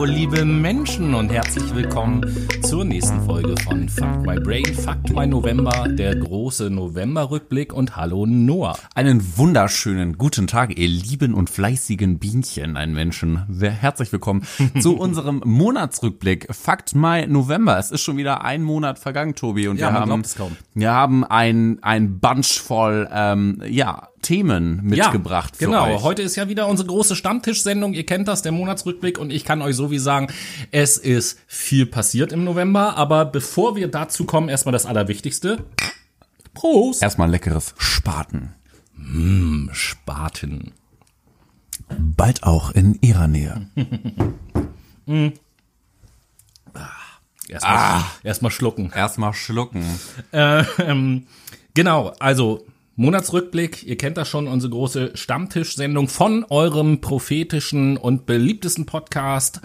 Hallo, liebe Menschen und herzlich willkommen zur nächsten Folge von Fuck My Brain, Fuck My November, der große November-Rückblick und hallo Noah. Einen wunderschönen guten Tag, ihr lieben und fleißigen Bienchen, ein Menschen. Herzlich willkommen zu unserem Monatsrückblick. Fakt My November. Es ist schon wieder ein Monat vergangen, Tobi, und Ja, wir haben wir haben ein ein Bunch voll ähm, ja Themen mitgebracht für genau. euch. Heute ist ja wieder unsere große Stammtischsendung. Ihr kennt das, der Monatsrückblick. Und ich kann euch so wie sagen, es ist viel passiert im November. Aber bevor wir dazu kommen, erstmal das Allerwichtigste. Prost! Erstmal leckeres Spaten. Spaten. Bald auch in ihrer Nähe. Erstmal Ah. erstmal schlucken. Erstmal schlucken. Ähm, genau, also Monatsrückblick, ihr kennt das schon, unsere große Stammtischsendung von eurem prophetischen und beliebtesten Podcast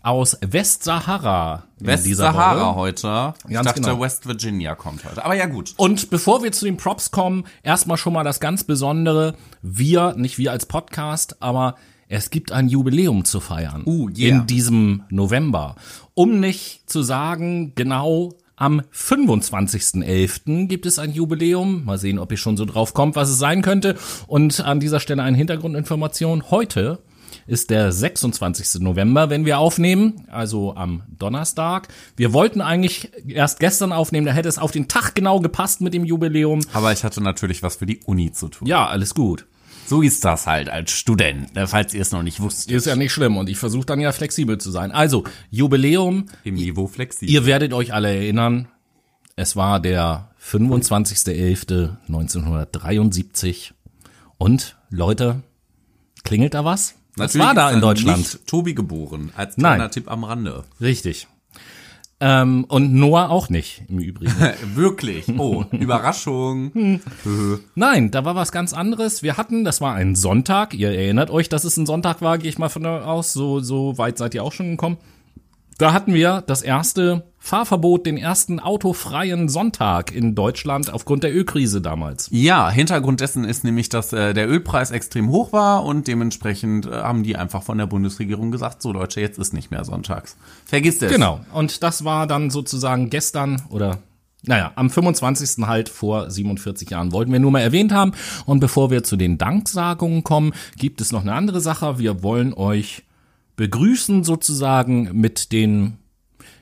aus Westsahara. Westsahara heute. Ich Ganz dachte, genau. West Virginia kommt heute. Aber ja gut. Und bevor wir zu den Props kommen, erstmal schon mal das ganz Besondere. Wir, nicht wir als Podcast, aber es gibt ein Jubiläum zu feiern. Uh, yeah. In diesem November. Um nicht zu sagen, genau am 25.11. gibt es ein Jubiläum. Mal sehen, ob ihr schon so drauf kommt, was es sein könnte. Und an dieser Stelle eine Hintergrundinformation. Heute ist der 26. November, wenn wir aufnehmen, also am Donnerstag. Wir wollten eigentlich erst gestern aufnehmen, da hätte es auf den Tag genau gepasst mit dem Jubiläum. Aber ich hatte natürlich was für die Uni zu tun. Ja, alles gut. So ist das halt als Student, ne, falls ihr es noch nicht wusstet. Ist ja nicht schlimm und ich versuche dann ja flexibel zu sein. Also, Jubiläum, Im Niveau flexibel. ihr werdet euch alle erinnern, es war der 25.11.1973 und Leute, klingelt da was? Was war da in Deutschland? Nicht Tobi geboren, als kleiner Nein. Tipp am Rande. Richtig. Ähm, und Noah auch nicht, im Übrigen. Wirklich. Oh, Überraschung. Nein, da war was ganz anderes. Wir hatten, das war ein Sonntag. Ihr erinnert euch, dass es ein Sonntag war, gehe ich mal von da aus. So, so weit seid ihr auch schon gekommen. Da hatten wir das erste Fahrverbot, den ersten autofreien Sonntag in Deutschland aufgrund der Ölkrise damals. Ja, Hintergrund dessen ist nämlich, dass äh, der Ölpreis extrem hoch war und dementsprechend äh, haben die einfach von der Bundesregierung gesagt, so Leute, jetzt ist nicht mehr sonntags. Vergisst es. Genau. Und das war dann sozusagen gestern oder naja, am 25. halt vor 47 Jahren wollten wir nur mal erwähnt haben. Und bevor wir zu den Danksagungen kommen, gibt es noch eine andere Sache. Wir wollen euch begrüßen sozusagen mit den,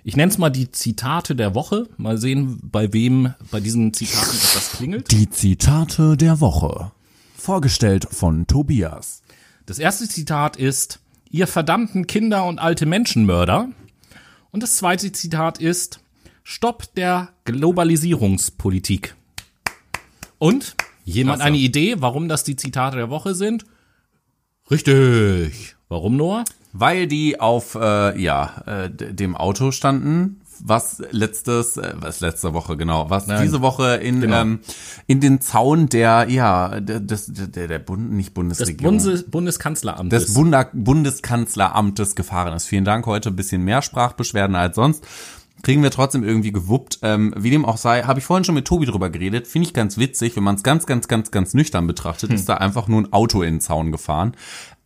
ich nenne es mal die Zitate der Woche. Mal sehen, bei wem bei diesen Zitaten etwas klingelt. Die Zitate der Woche. Vorgestellt von Tobias. Das erste Zitat ist, ihr verdammten Kinder und alte Menschenmörder. Und das zweite Zitat ist, Stopp der Globalisierungspolitik. Und jemand Klasse. eine Idee, warum das die Zitate der Woche sind? Richtig. Warum, Noah? Weil die auf äh, ja äh, dem Auto standen, was letztes, äh, was letzte Woche genau, was Nein. diese Woche in Genau. ähm, in den Zaun der ja des, der der Bund nicht Bundesregierung Bundes Bundeskanzleramt. des Bunda Bundeskanzleramtes gefahren ist. Vielen Dank heute ein bisschen mehr Sprachbeschwerden als sonst. Kriegen wir trotzdem irgendwie gewuppt. Ähm, wie dem auch sei, habe ich vorhin schon mit Tobi drüber geredet. Finde ich ganz witzig, wenn man es ganz, ganz, ganz, ganz nüchtern betrachtet, ist da einfach nur ein Auto in den Zaun gefahren.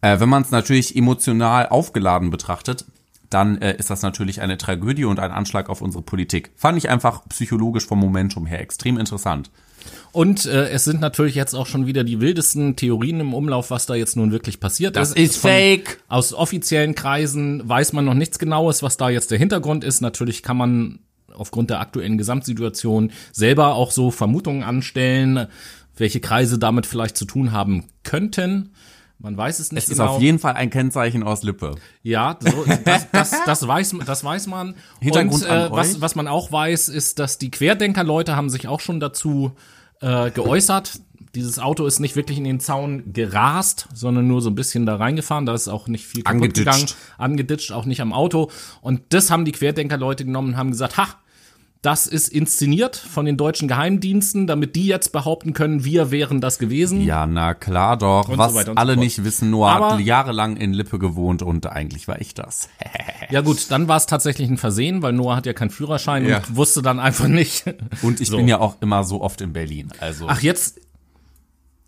Äh, wenn man es natürlich emotional aufgeladen betrachtet, dann äh, ist das natürlich eine Tragödie und ein Anschlag auf unsere Politik. Fand ich einfach psychologisch vom Momentum her extrem interessant. Und äh, es sind natürlich jetzt auch schon wieder die wildesten Theorien im Umlauf, was da jetzt nun wirklich passiert Das ist. ist Von- fake. Aus offiziellen Kreisen weiß man noch nichts Genaues, was da jetzt der Hintergrund ist. Natürlich kann man aufgrund der aktuellen Gesamtsituation selber auch so Vermutungen anstellen, welche Kreise damit vielleicht zu tun haben könnten. Man weiß es nicht Es ist genau. auf jeden Fall ein Kennzeichen aus Lippe. Ja, so, das, das, das, weiß, das weiß man. Hintergrund Und äh, was, was man auch weiß, ist, dass die Querdenker-Leute haben sich auch schon dazu äh, geäußert. Dieses Auto ist nicht wirklich in den Zaun gerast, sondern nur so ein bisschen da reingefahren. Da ist auch nicht viel kaputt Angeditscht. gegangen. Angeditscht, auch nicht am Auto. Und das haben die Querdenker-Leute genommen und haben gesagt, ha, das ist inszeniert von den deutschen Geheimdiensten, damit die jetzt behaupten können, wir wären das gewesen. Ja, na klar doch. Und Was so so alle fort. nicht wissen, Noah Aber- hat jahrelang in Lippe gewohnt und eigentlich war ich das. Ja gut, dann war es tatsächlich ein Versehen, weil Noah hat ja keinen Führerschein Ja. und wusste dann einfach nicht. Und ich So. bin ja auch immer so oft in Berlin. Also Ach, jetzt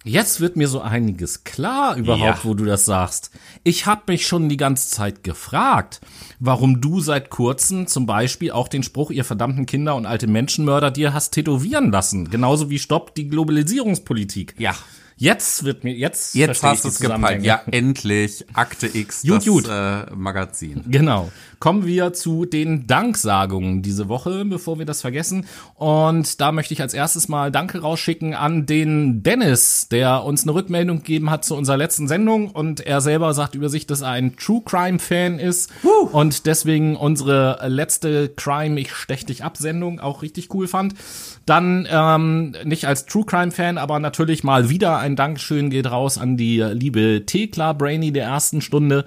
Jetzt wird mir so einiges klar überhaupt, Ja. wo du das sagst. Ich habe mich schon die ganze Zeit gefragt, warum du seit kurzem zum Beispiel auch den Spruch, ihr verdammten Kinder und alte Menschenmörder dir hast tätowieren lassen. Genauso wie Stopp die Globalisierungspolitik. Ja. Jetzt wird mir, jetzt, Jetzt hast du es. Zusammenhänge. Ja, endlich. Akte X, Gut, das gut. Äh, Magazin. Genau. Kommen wir zu den Danksagungen diese Woche, bevor wir das vergessen. Und da möchte ich als erstes mal Danke rausschicken an den Dennis, der uns eine Rückmeldung gegeben hat zu unserer letzten Sendung. Und er selber sagt über sich, dass er ein True Crime Fan ist und deswegen unsere letzte Crime Ich stech dich ab Sendung auch richtig cool fand. Dann ähm, nicht als True Crime Fan, aber natürlich mal wieder ein Dankeschön geht raus an die liebe Thekla Brainy der ersten Stunde,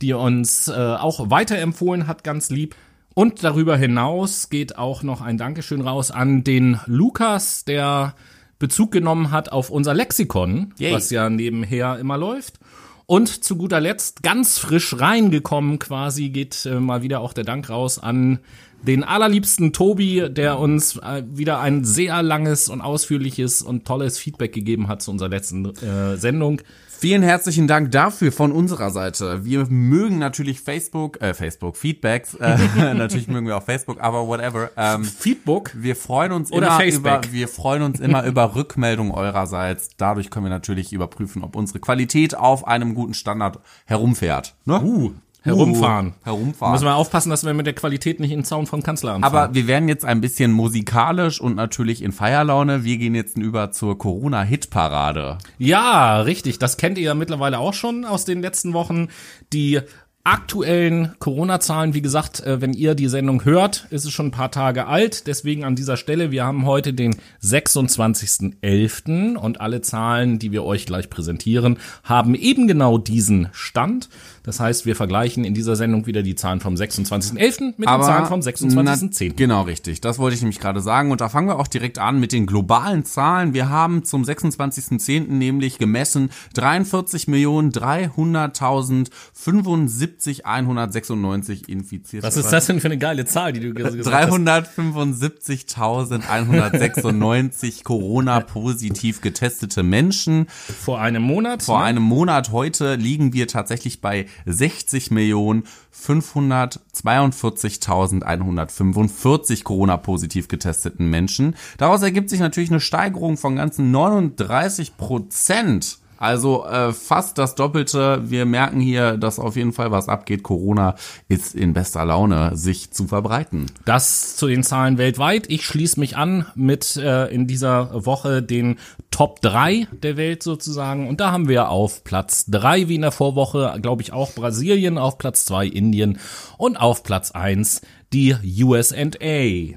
die uns äh, auch weiterempfohlen hat, ganz lieb. Und darüber hinaus geht auch noch ein Dankeschön raus an den Lukas, der Bezug genommen hat auf unser Lexikon, Yay. was ja nebenher immer läuft. Und zu guter Letzt, ganz frisch reingekommen quasi, geht äh, mal wieder auch der Dank raus an den allerliebsten Tobi, der uns äh, wieder ein sehr langes und ausführliches und tolles Feedback gegeben hat zu unserer letzten äh, Sendung. Vielen herzlichen Dank dafür von unserer Seite. Wir mögen natürlich Facebook, äh, Facebook, Feedbacks. Äh, natürlich mögen wir auch Facebook, aber whatever. Ähm, Feedback. wir freuen uns Oder immer Facebook. über, wir freuen uns immer über Rückmeldungen eurerseits. Dadurch können wir natürlich überprüfen, ob unsere Qualität auf einem guten Standard herumfährt. Ne? Uh, herumfahren. Uh, herumfahren. Müssen wir aufpassen, dass wir mit der Qualität nicht in den Zaun vom Kanzler anfangen. Aber wir werden jetzt ein bisschen musikalisch und natürlich in Feierlaune. Wir gehen jetzt über zur Corona-Hitparade. Ja, richtig. Das kennt ihr ja mittlerweile auch schon aus den letzten Wochen. Die aktuellen Corona-Zahlen, wie gesagt, äh, wenn ihr die Sendung hört, ist es schon ein paar Tage alt. Deswegen an dieser Stelle, wir haben heute den 26.11. und alle Zahlen, die wir euch gleich präsentieren, haben eben genau diesen Stand. Das heißt, wir vergleichen in dieser Sendung wieder die Zahlen vom 26.11. mit den Zahlen vom 26.10. Na, genau richtig. Das wollte ich nämlich gerade sagen. Und da fangen wir auch direkt an mit den globalen Zahlen. Wir haben zum 26.10. nämlich gemessen 43.300.075.196 Infizierte. Was ist das denn für eine geile Zahl, die du gesagt hast? 375.196 Corona-positiv getestete Menschen. Vor einem Monat. Vor ne? einem Monat heute liegen wir tatsächlich bei 60 Millionen 542.145 Corona-positiv getesteten Menschen. Daraus ergibt sich natürlich eine Steigerung von ganzen 39 Prozent. Also äh, fast das Doppelte. Wir merken hier, dass auf jeden Fall was abgeht. Corona ist in bester Laune, sich zu verbreiten. Das zu den Zahlen weltweit. Ich schließe mich an mit äh, in dieser Woche den Top 3 der Welt sozusagen. Und da haben wir auf Platz 3 wie in der Vorwoche, glaube ich, auch Brasilien, auf Platz 2 Indien und auf Platz 1 die USA.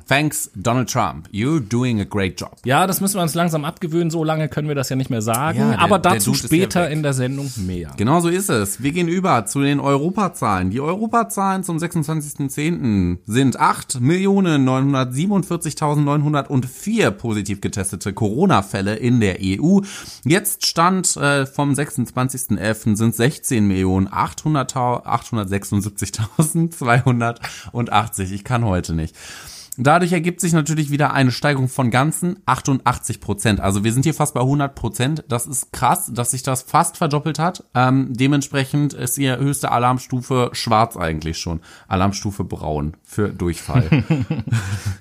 Thanks, Donald Trump. You're doing a great job. Ja, das müssen wir uns langsam abgewöhnen. So lange können wir das ja nicht mehr sagen. Ja, der- aber dazu ja später weg. in der Sendung mehr. Genau so ist es. Wir gehen über zu den Europazahlen. Die Europazahlen zum 26.10. sind 8.947.904 positiv getestete Corona-Fälle in der EU. Jetzt Stand äh, vom 26.11. sind 16.876.280. Ich kann heute nicht. Dadurch ergibt sich natürlich wieder eine Steigerung von ganzen 88 Prozent. Also wir sind hier fast bei 100 Prozent. Das ist krass, dass sich das fast verdoppelt hat. Ähm, dementsprechend ist ihr höchste Alarmstufe schwarz eigentlich schon. Alarmstufe braun für Durchfall.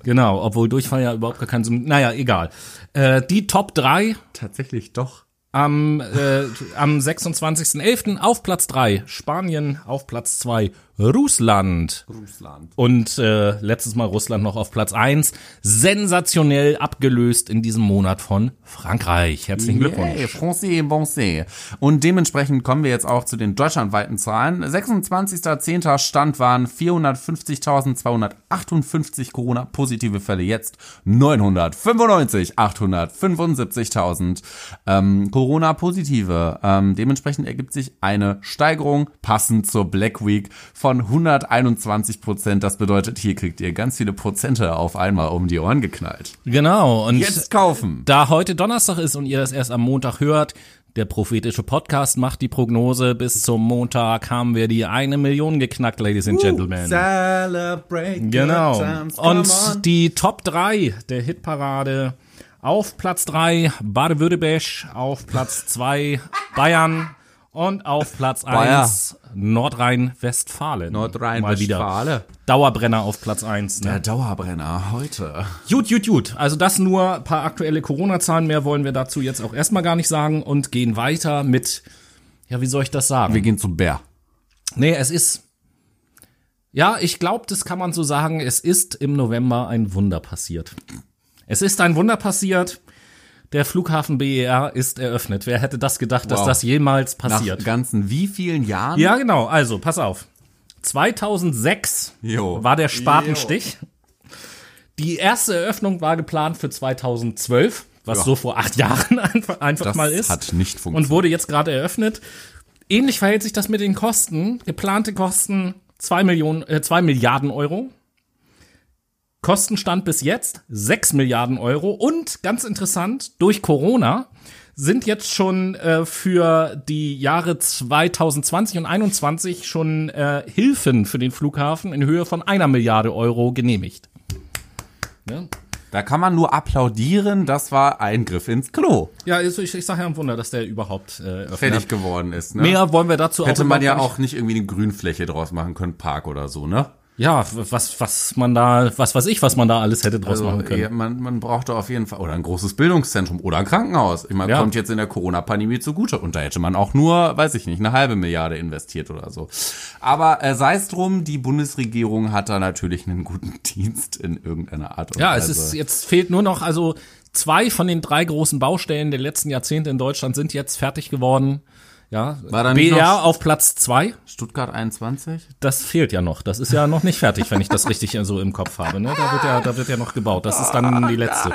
Genau, obwohl Durchfall ja überhaupt gar keinen Sinn. Naja, egal. Äh, die Top 3 Tatsächlich doch. am, äh, am 26.11. auf Platz 3 Spanien, auf Platz 2 Russland. Russland. Und äh, letztes Mal Russland noch auf Platz 1. Sensationell abgelöst in diesem Monat von Frankreich. Herzlichen Glückwunsch. Yay, Français, Bonse. Und dementsprechend kommen wir jetzt auch zu den deutschlandweiten Zahlen. 26.10. Stand waren 450.258 Corona-positive Fälle. Jetzt 995, 875.000 ähm, Corona-positive. Ähm, dementsprechend ergibt sich eine Steigerung passend zur Black Week von 121 Prozent. Das bedeutet, hier kriegt ihr ganz viele Prozente auf einmal um die Ohren geknallt. Genau. Und Jetzt kaufen. Da heute Donnerstag ist und ihr das erst am Montag hört, der prophetische Podcast macht die Prognose. Bis zum Montag haben wir die eine Million geknackt, Ladies and Gentlemen. Celebrate Genau. Und die Top 3 der Hitparade Auf Platz 3 Baden-Württemberg, auf Platz 2 Bayern und auf Platz Bayer. 1 Nordrhein-Westfalen. Nordrhein-Westfalen. Dauerbrenner auf Platz 1. Ne? Der Dauerbrenner heute. Gut, gut, gut. Also das nur ein paar aktuelle Corona-Zahlen. Mehr wollen wir dazu jetzt auch erstmal gar nicht sagen und gehen weiter mit, ja, wie soll ich das sagen? Wir gehen zum Bär. Nee, es ist. Ja, ich glaube, das kann man so sagen. Es ist im November ein Wunder passiert. Es ist ein Wunder passiert. Der Flughafen BER ist eröffnet. Wer hätte das gedacht, dass Wow. das jemals Nach passiert? ganzen wie vielen Jahren? Ja, genau. Also, pass auf. 2006 Jo. war der Spatenstich. Die erste Eröffnung war geplant für 2012, was Ja. so vor acht Jahren einfach, einfach Das mal ist. hat nicht und funktioniert. wurde jetzt gerade eröffnet. Ähnlich verhält sich das mit den Kosten. Geplante Kosten 2 Millionen, äh, 2 Milliarden Euro. Kostenstand bis jetzt 6 Milliarden Euro. Und ganz interessant, durch Corona sind jetzt schon äh, für die Jahre 2020 und 2021 schon äh, Hilfen für den Flughafen in Höhe von einer Milliarde Euro genehmigt. Ja, Da kann man nur applaudieren, das war ein Griff ins Klo. ja also ich, ich sage ja ein Wunder, dass der überhaupt äh. Fertig geworden ist, ne? Mehr wollen wir dazu Hätte auch man ja überhaupt auch nicht irgendwie eine Grünfläche draus machen können, Park oder so, ne? Ja, was, was man da, was weiß ich, was man da alles hätte draus machen können. ja, man, man brauchte auf jeden Fall, oder ein großes Bildungszentrum oder ein Krankenhaus. Ich meine, Ja. kommt jetzt in der Corona-Pandemie zugute. Und da hätte man auch nur, weiß ich nicht, eine halbe Milliarde investiert oder so. Aber äh, sei es drum, die Bundesregierung hat da natürlich einen guten Dienst in irgendeiner Art und Ja, Weise. es ist, jetzt fehlt nur noch, also zwei von den drei großen Baustellen der letzten Jahrzehnte in Deutschland sind jetzt fertig geworden. Ja, War da nicht BR auf Platz zwei, Stuttgart 21? das fehlt ja noch. Das ist ja noch nicht fertig, wenn ich das richtig so im Kopf habe. Ne? Da wird ja, da wird ja noch gebaut. Das ist dann die letzte.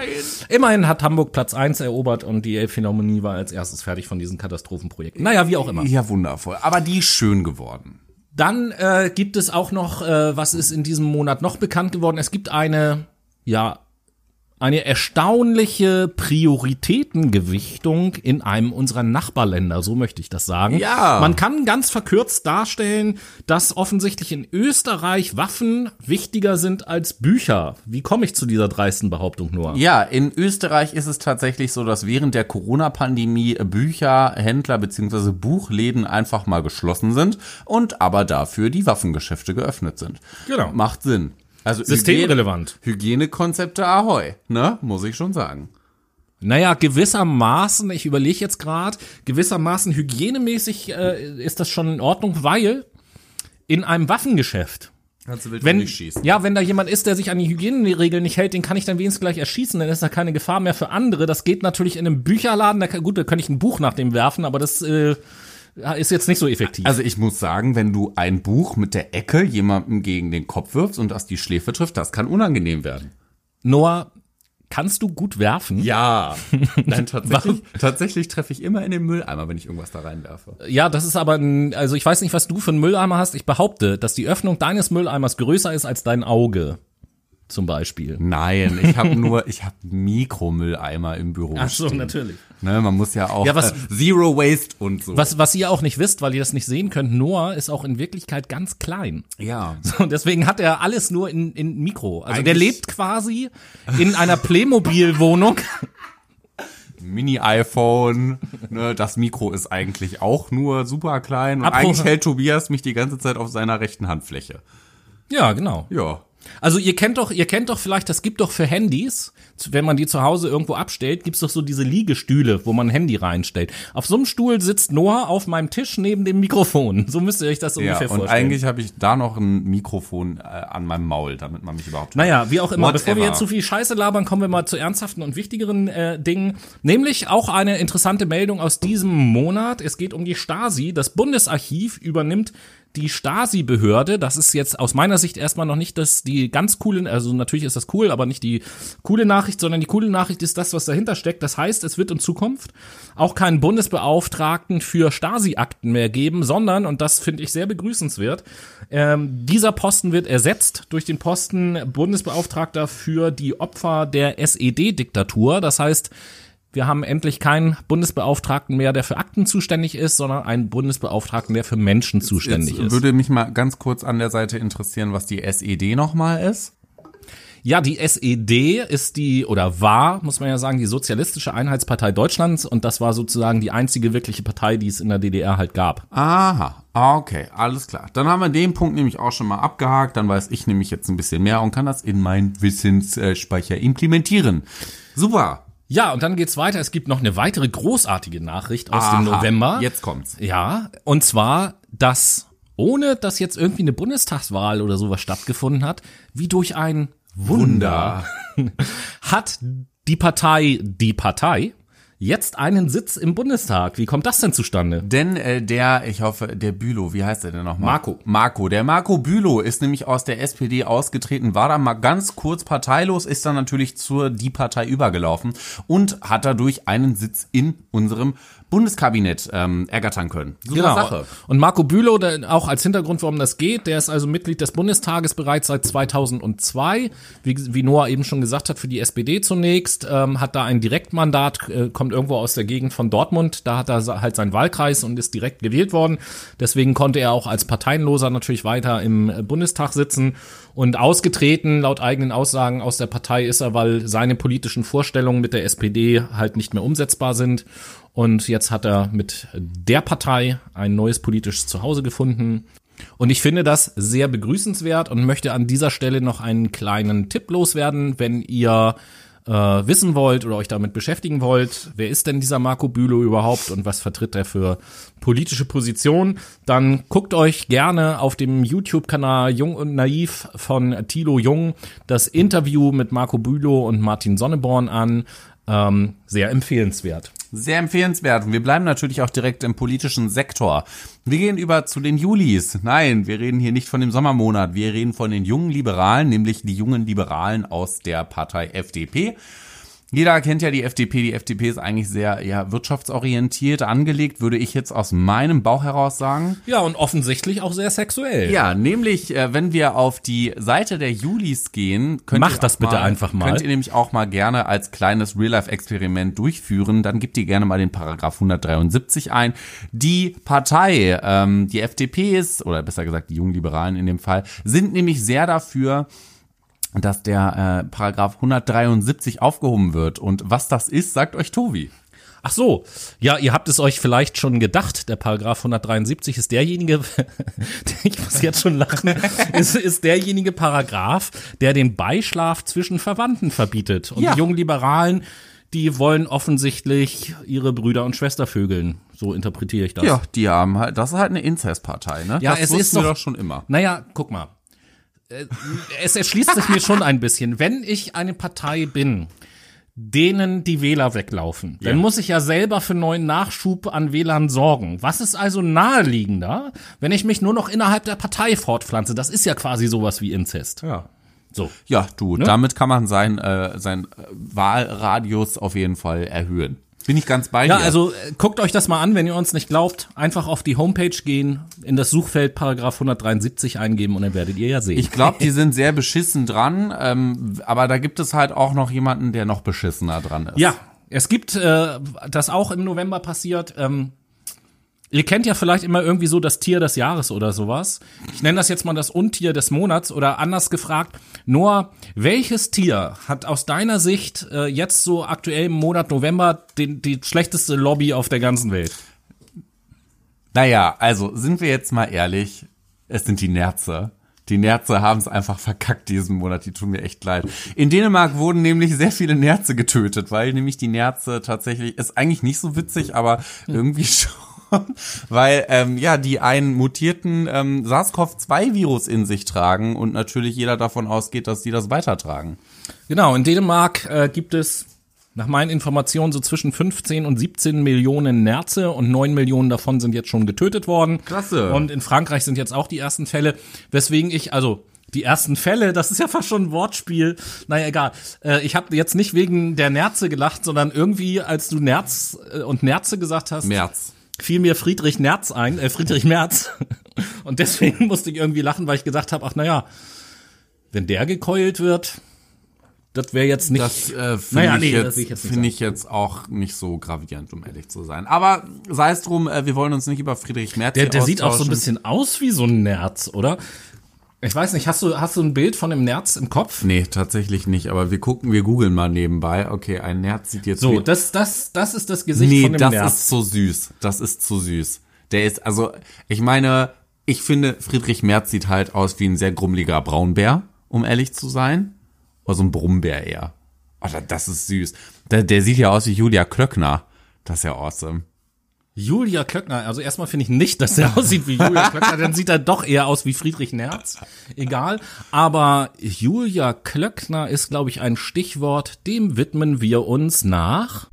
Immerhin hat Hamburg Platz eins erobert und die Elbphilharmonie war als erstes fertig von diesen Katastrophenprojekten. Naja, wie auch immer. Ja, wundervoll. Aber die ist schön geworden. Dann äh, gibt es auch noch, äh, was ist in diesem Monat noch bekannt geworden? Es gibt eine, ja, eine erstaunliche Prioritätengewichtung in einem unserer Nachbarländer, so möchte ich das sagen. Ja. Man kann ganz verkürzt darstellen, dass offensichtlich in Österreich Waffen wichtiger sind als Bücher. Wie komme ich zu dieser dreisten Behauptung nur? Ja, in Österreich ist es tatsächlich so, dass während der Corona-Pandemie Bücher, Händler bzw. Buchläden einfach mal geschlossen sind und aber dafür die Waffengeschäfte geöffnet sind. Genau. Macht Sinn. Also Systemrelevant. Hygiene- Hygienekonzepte ahoi, ne? Muss ich schon sagen. Naja, gewissermaßen, ich überlege jetzt gerade, gewissermaßen hygienemäßig äh, ist das schon in Ordnung, weil in einem Waffengeschäft Kannst du wild Wenn, ja, wenn da jemand ist, der sich an die Hygieneregeln nicht hält, den kann ich dann wenigstens gleich erschießen, dann ist da keine Gefahr mehr für andere. Das geht natürlich in einem Bücherladen, da kann, gut, da kann ich ein Buch nach dem werfen, aber das äh, ist jetzt nicht so effektiv. Also ich muss sagen, wenn du ein Buch mit der Ecke jemandem gegen den Kopf wirfst und das die Schläfe trifft, das kann unangenehm werden. Noah, kannst du gut werfen? Ja, nein, tatsächlich, tatsächlich treffe ich immer in den Mülleimer, wenn ich irgendwas da reinwerfe. Ja, das ist aber ein, also ich weiß nicht, was du für einen Mülleimer hast. Ich behaupte, dass die Öffnung deines Mülleimers größer ist als dein Auge. Zum Beispiel. Nein, ich habe nur, ich habe Mikromülleimer im Büro. Ach so, stehen. natürlich. Ne, man muss ja auch Ja, was- äh, Zero Waste und so. Was, was ihr auch nicht wisst, weil ihr das nicht sehen könnt, Noah ist auch in Wirklichkeit ganz klein. Ja. Und deswegen hat er alles nur in, in Mikro. Also der Eigentlich- lebt quasi in einer Playmobil-Wohnung. Mini-iPhone, ne, das Mikro ist eigentlich auch nur super klein und Apro- eigentlich hält Tobias mich die ganze Zeit auf seiner rechten Handfläche. Ja, genau. Ja. Also ihr kennt doch, ihr kennt doch vielleicht, das gibt doch für Handys, wenn man die zu Hause irgendwo abstellt, gibt's doch so diese Liegestühle, wo man ein Handy reinstellt. Auf so einem Stuhl sitzt Noah auf meinem Tisch neben dem Mikrofon. So müsst ihr euch das Ja, ungefähr und vorstellen. eigentlich habe ich da noch ein Mikrofon äh, an meinem Maul, damit man mich überhaupt Naja, wie auch immer, Whatever. bevor wir jetzt zu viel Scheiße labern, kommen wir mal zu ernsthaften und wichtigeren äh, Dingen. Nämlich auch eine interessante Meldung aus diesem Monat. Es geht um die Stasi. Das Bundesarchiv übernimmt die Stasi-Behörde. Das ist jetzt aus meiner Sicht erstmal noch nicht das, die ganz coole, also natürlich ist das cool, aber nicht die coole Nachricht, sondern die coole Nachricht ist das, was dahinter steckt. Das heißt, es wird in Zukunft auch keinen Bundesbeauftragten für Stasi-Akten mehr geben, sondern, und das finde ich sehr begrüßenswert, ähm, dieser Posten wird ersetzt durch den Posten Bundesbeauftragter für die Opfer der SED-Diktatur. Das heißt, wir haben endlich keinen Bundesbeauftragten mehr, der für Akten zuständig ist, sondern einen Bundesbeauftragten, der für Menschen zuständig Jetzt ist. würde mich mal ganz kurz an der Seite interessieren, was die SED nochmal ist. Ja, die SED ist die, oder war, muss man ja sagen, die Sozialistische Einheitspartei Deutschlands und das war sozusagen die einzige wirkliche Partei, die es in der DDR halt gab. Aha, ah, okay, alles klar. Dann haben wir den Punkt nämlich auch schon mal abgehakt, dann weiß ich nämlich jetzt ein bisschen mehr und kann das in meinen Wissensspeicher implementieren. Super. Ja, und dann geht's weiter. Es gibt noch eine weitere großartige Nachricht aus dem Aha, November. Jetzt kommt's. Ja, und zwar, dass ohne dass jetzt irgendwie eine Bundestagswahl oder sowas stattgefunden hat, wie durch ein Wunder, hat die Partei, die Partei, jetzt einen Sitz im Bundestag. Wie kommt das denn zustande? Denn äh, der, ich hoffe, der Bülow, wie heißt er denn nochmal? Marco. Marco. Der Marco Bülow ist nämlich aus der SPD ausgetreten, war da mal ganz kurz parteilos, ist dann natürlich zur Die Partei übergelaufen und hat dadurch einen Sitz in unserem Bundeskabinett ähm, ergattern können. Super Genau. Sache. Und Marco Bülow, der, auch als Hintergrund, warum das geht, der ist also Mitglied des Bundestages bereits seit 2002. Wie, wie Noah eben schon gesagt hat, für die SPD zunächst, ähm, hat da ein Direktmandat, äh, kommt irgendwo aus der Gegend von Dortmund. Da hat er halt seinen Wahlkreis und ist direkt gewählt worden. Deswegen konnte er auch als Parteienloser natürlich weiter im äh, Bundestag sitzen. Und ausgetreten, laut eigenen Aussagen aus der Partei ist er, weil seine politischen Vorstellungen mit der SPD halt nicht mehr umsetzbar sind. Und jetzt hat er mit der Partei ein neues politisches Zuhause gefunden. Und ich finde das sehr begrüßenswert und möchte an dieser Stelle noch einen kleinen Tipp loswerden, wenn ihr äh, wissen wollt oder euch damit beschäftigen wollt, wer ist denn dieser Marco Bülow überhaupt und was vertritt er für politische Position, dann guckt euch gerne auf dem YouTube-Kanal Jung und Naiv von Thilo Jung das Interview mit Marco Bülow und Martin Sonneborn an. Ähm, sehr empfehlenswert. Sehr empfehlenswert. Und wir bleiben natürlich auch direkt im politischen Sektor. Wir gehen über zu den Julis. Nein, wir reden hier nicht von dem Sommermonat. Wir reden von den jungen Liberalen, nämlich die jungen Liberalen aus der Partei FDP. Jeder kennt ja die FDP. Die FDP ist eigentlich sehr ja, wirtschaftsorientiert angelegt, würde ich jetzt aus meinem Bauch heraus sagen. Ja, und offensichtlich auch sehr sexuell. Ja, nämlich, äh, wenn wir auf die Seite der Julis gehen, könnt Macht ihr das bitte mal, einfach mal. Könnt ihr nämlich auch mal gerne als kleines Real-Life-Experiment durchführen. Dann gebt ihr gerne mal den Paragraph 173 ein. Die Partei, ähm, die FDP ist, oder besser gesagt die jungen Liberalen in dem Fall, sind nämlich sehr dafür, dass der äh, Paragraph 173 aufgehoben wird. Und was das ist, sagt euch Tobi. Ach so, ja, ihr habt es euch vielleicht schon gedacht. Der Paragraph 173 ist derjenige, ich muss jetzt schon lachen, ist, ist derjenige Paragraph, der den Beischlaf zwischen Verwandten verbietet. Und Ja. die jungen Liberalen, die wollen offensichtlich ihre Brüder und Schwester vögeln. So interpretiere ich das. Ja, die haben halt, das ist halt eine Inzestpartei, ne? Ja, das es ist wir doch- doch schon immer. Naja, guck mal. Äh, Es erschließt sich mir schon ein bisschen. Wenn ich eine Partei bin, denen die Wähler weglaufen, dann Ja. muss ich ja selber für neuen Nachschub an Wählern sorgen. Was ist also naheliegender, wenn ich mich nur noch innerhalb der Partei fortpflanze? Das ist ja quasi sowas wie Inzest. Ja. So. Ja, du, damit kann man sein, äh, sein Wahlradius auf jeden Fall erhöhen. Bin ich ganz bei Ja, dir. also äh, guckt euch das mal an, wenn ihr uns nicht glaubt. Einfach auf die Homepage gehen, in das Suchfeld Paragraph 173 eingeben und dann werdet ihr ja sehen. ich glaube, die sind sehr beschissen dran, ähm, aber da gibt es halt auch noch jemanden, der noch beschissener dran ist. Ja, es gibt äh, das auch im November passiert. Ähm, ihr kennt ja vielleicht immer irgendwie so das Tier des Jahres oder sowas. Ich nenne das jetzt mal das Untier des Monats oder anders gefragt. Noah, welches Tier hat aus deiner Sicht äh, jetzt so aktuell im Monat November den, die schlechteste Lobby auf der ganzen Welt? Naja, also sind wir jetzt mal ehrlich, es sind die Nerze. Die Nerze haben es einfach verkackt diesen Monat, die tun mir echt leid. In Dänemark wurden nämlich sehr viele Nerze getötet, weil nämlich die Nerze tatsächlich, ist eigentlich nicht so witzig, aber irgendwie schon. Weil ähm, ja, die einen mutierten ähm, SARS-CoV-2-Virus in sich tragen und natürlich jeder davon ausgeht, dass die das weitertragen. Genau, in Dänemark äh, gibt es nach meinen Informationen so zwischen 15 und 17 Millionen Nerze und 9 Millionen davon sind jetzt schon getötet worden. Klasse. Und in Frankreich sind jetzt auch die ersten Fälle, weswegen ich, also die ersten Fälle, das ist ja fast schon ein Wortspiel. Naja, egal. Äh, ich habe jetzt nicht wegen der Nerze gelacht, sondern irgendwie, als du Nerz äh, und Nerze gesagt hast, März. Fiel mir Friedrich Nerz ein, äh, Friedrich Merz. Und deswegen musste ich irgendwie lachen, weil ich gedacht habe, ach naja, wenn der gekeult wird, das wäre jetzt nicht. Das äh, finde Naja, ich, nee, jetzt, ich jetzt finde ich jetzt auch nicht so gravierend, um ehrlich zu sein. Aber sei es drum, äh, wir wollen uns nicht über Friedrich Merz der der sieht auch so ein bisschen aus wie so ein Nerz, oder? Ich weiß nicht, hast du, hast du ein Bild von dem Nerz im Kopf? Nee, tatsächlich nicht, aber wir gucken, wir googeln mal nebenbei. Okay, ein Nerz sieht jetzt So, das, das, das ist das Gesicht Nee, von dem das Nerz. ist zu süß. Das ist zu süß. Der ist, also, ich meine, ich finde, Friedrich Merz sieht halt aus wie ein sehr grummeliger Braunbär, um ehrlich zu sein. Oder so ein Brummbär eher. Alter, das ist süß. Der, der sieht ja aus wie Julia Klöckner. Das ist ja awesome. Julia Klöckner, also erstmal finde ich nicht, dass der aussieht wie Julia Klöckner, dann sieht er doch eher aus wie Friedrich Nerz. Egal. Aber Julia Klöckner ist, glaube ich, ein Stichwort, dem widmen wir uns nach.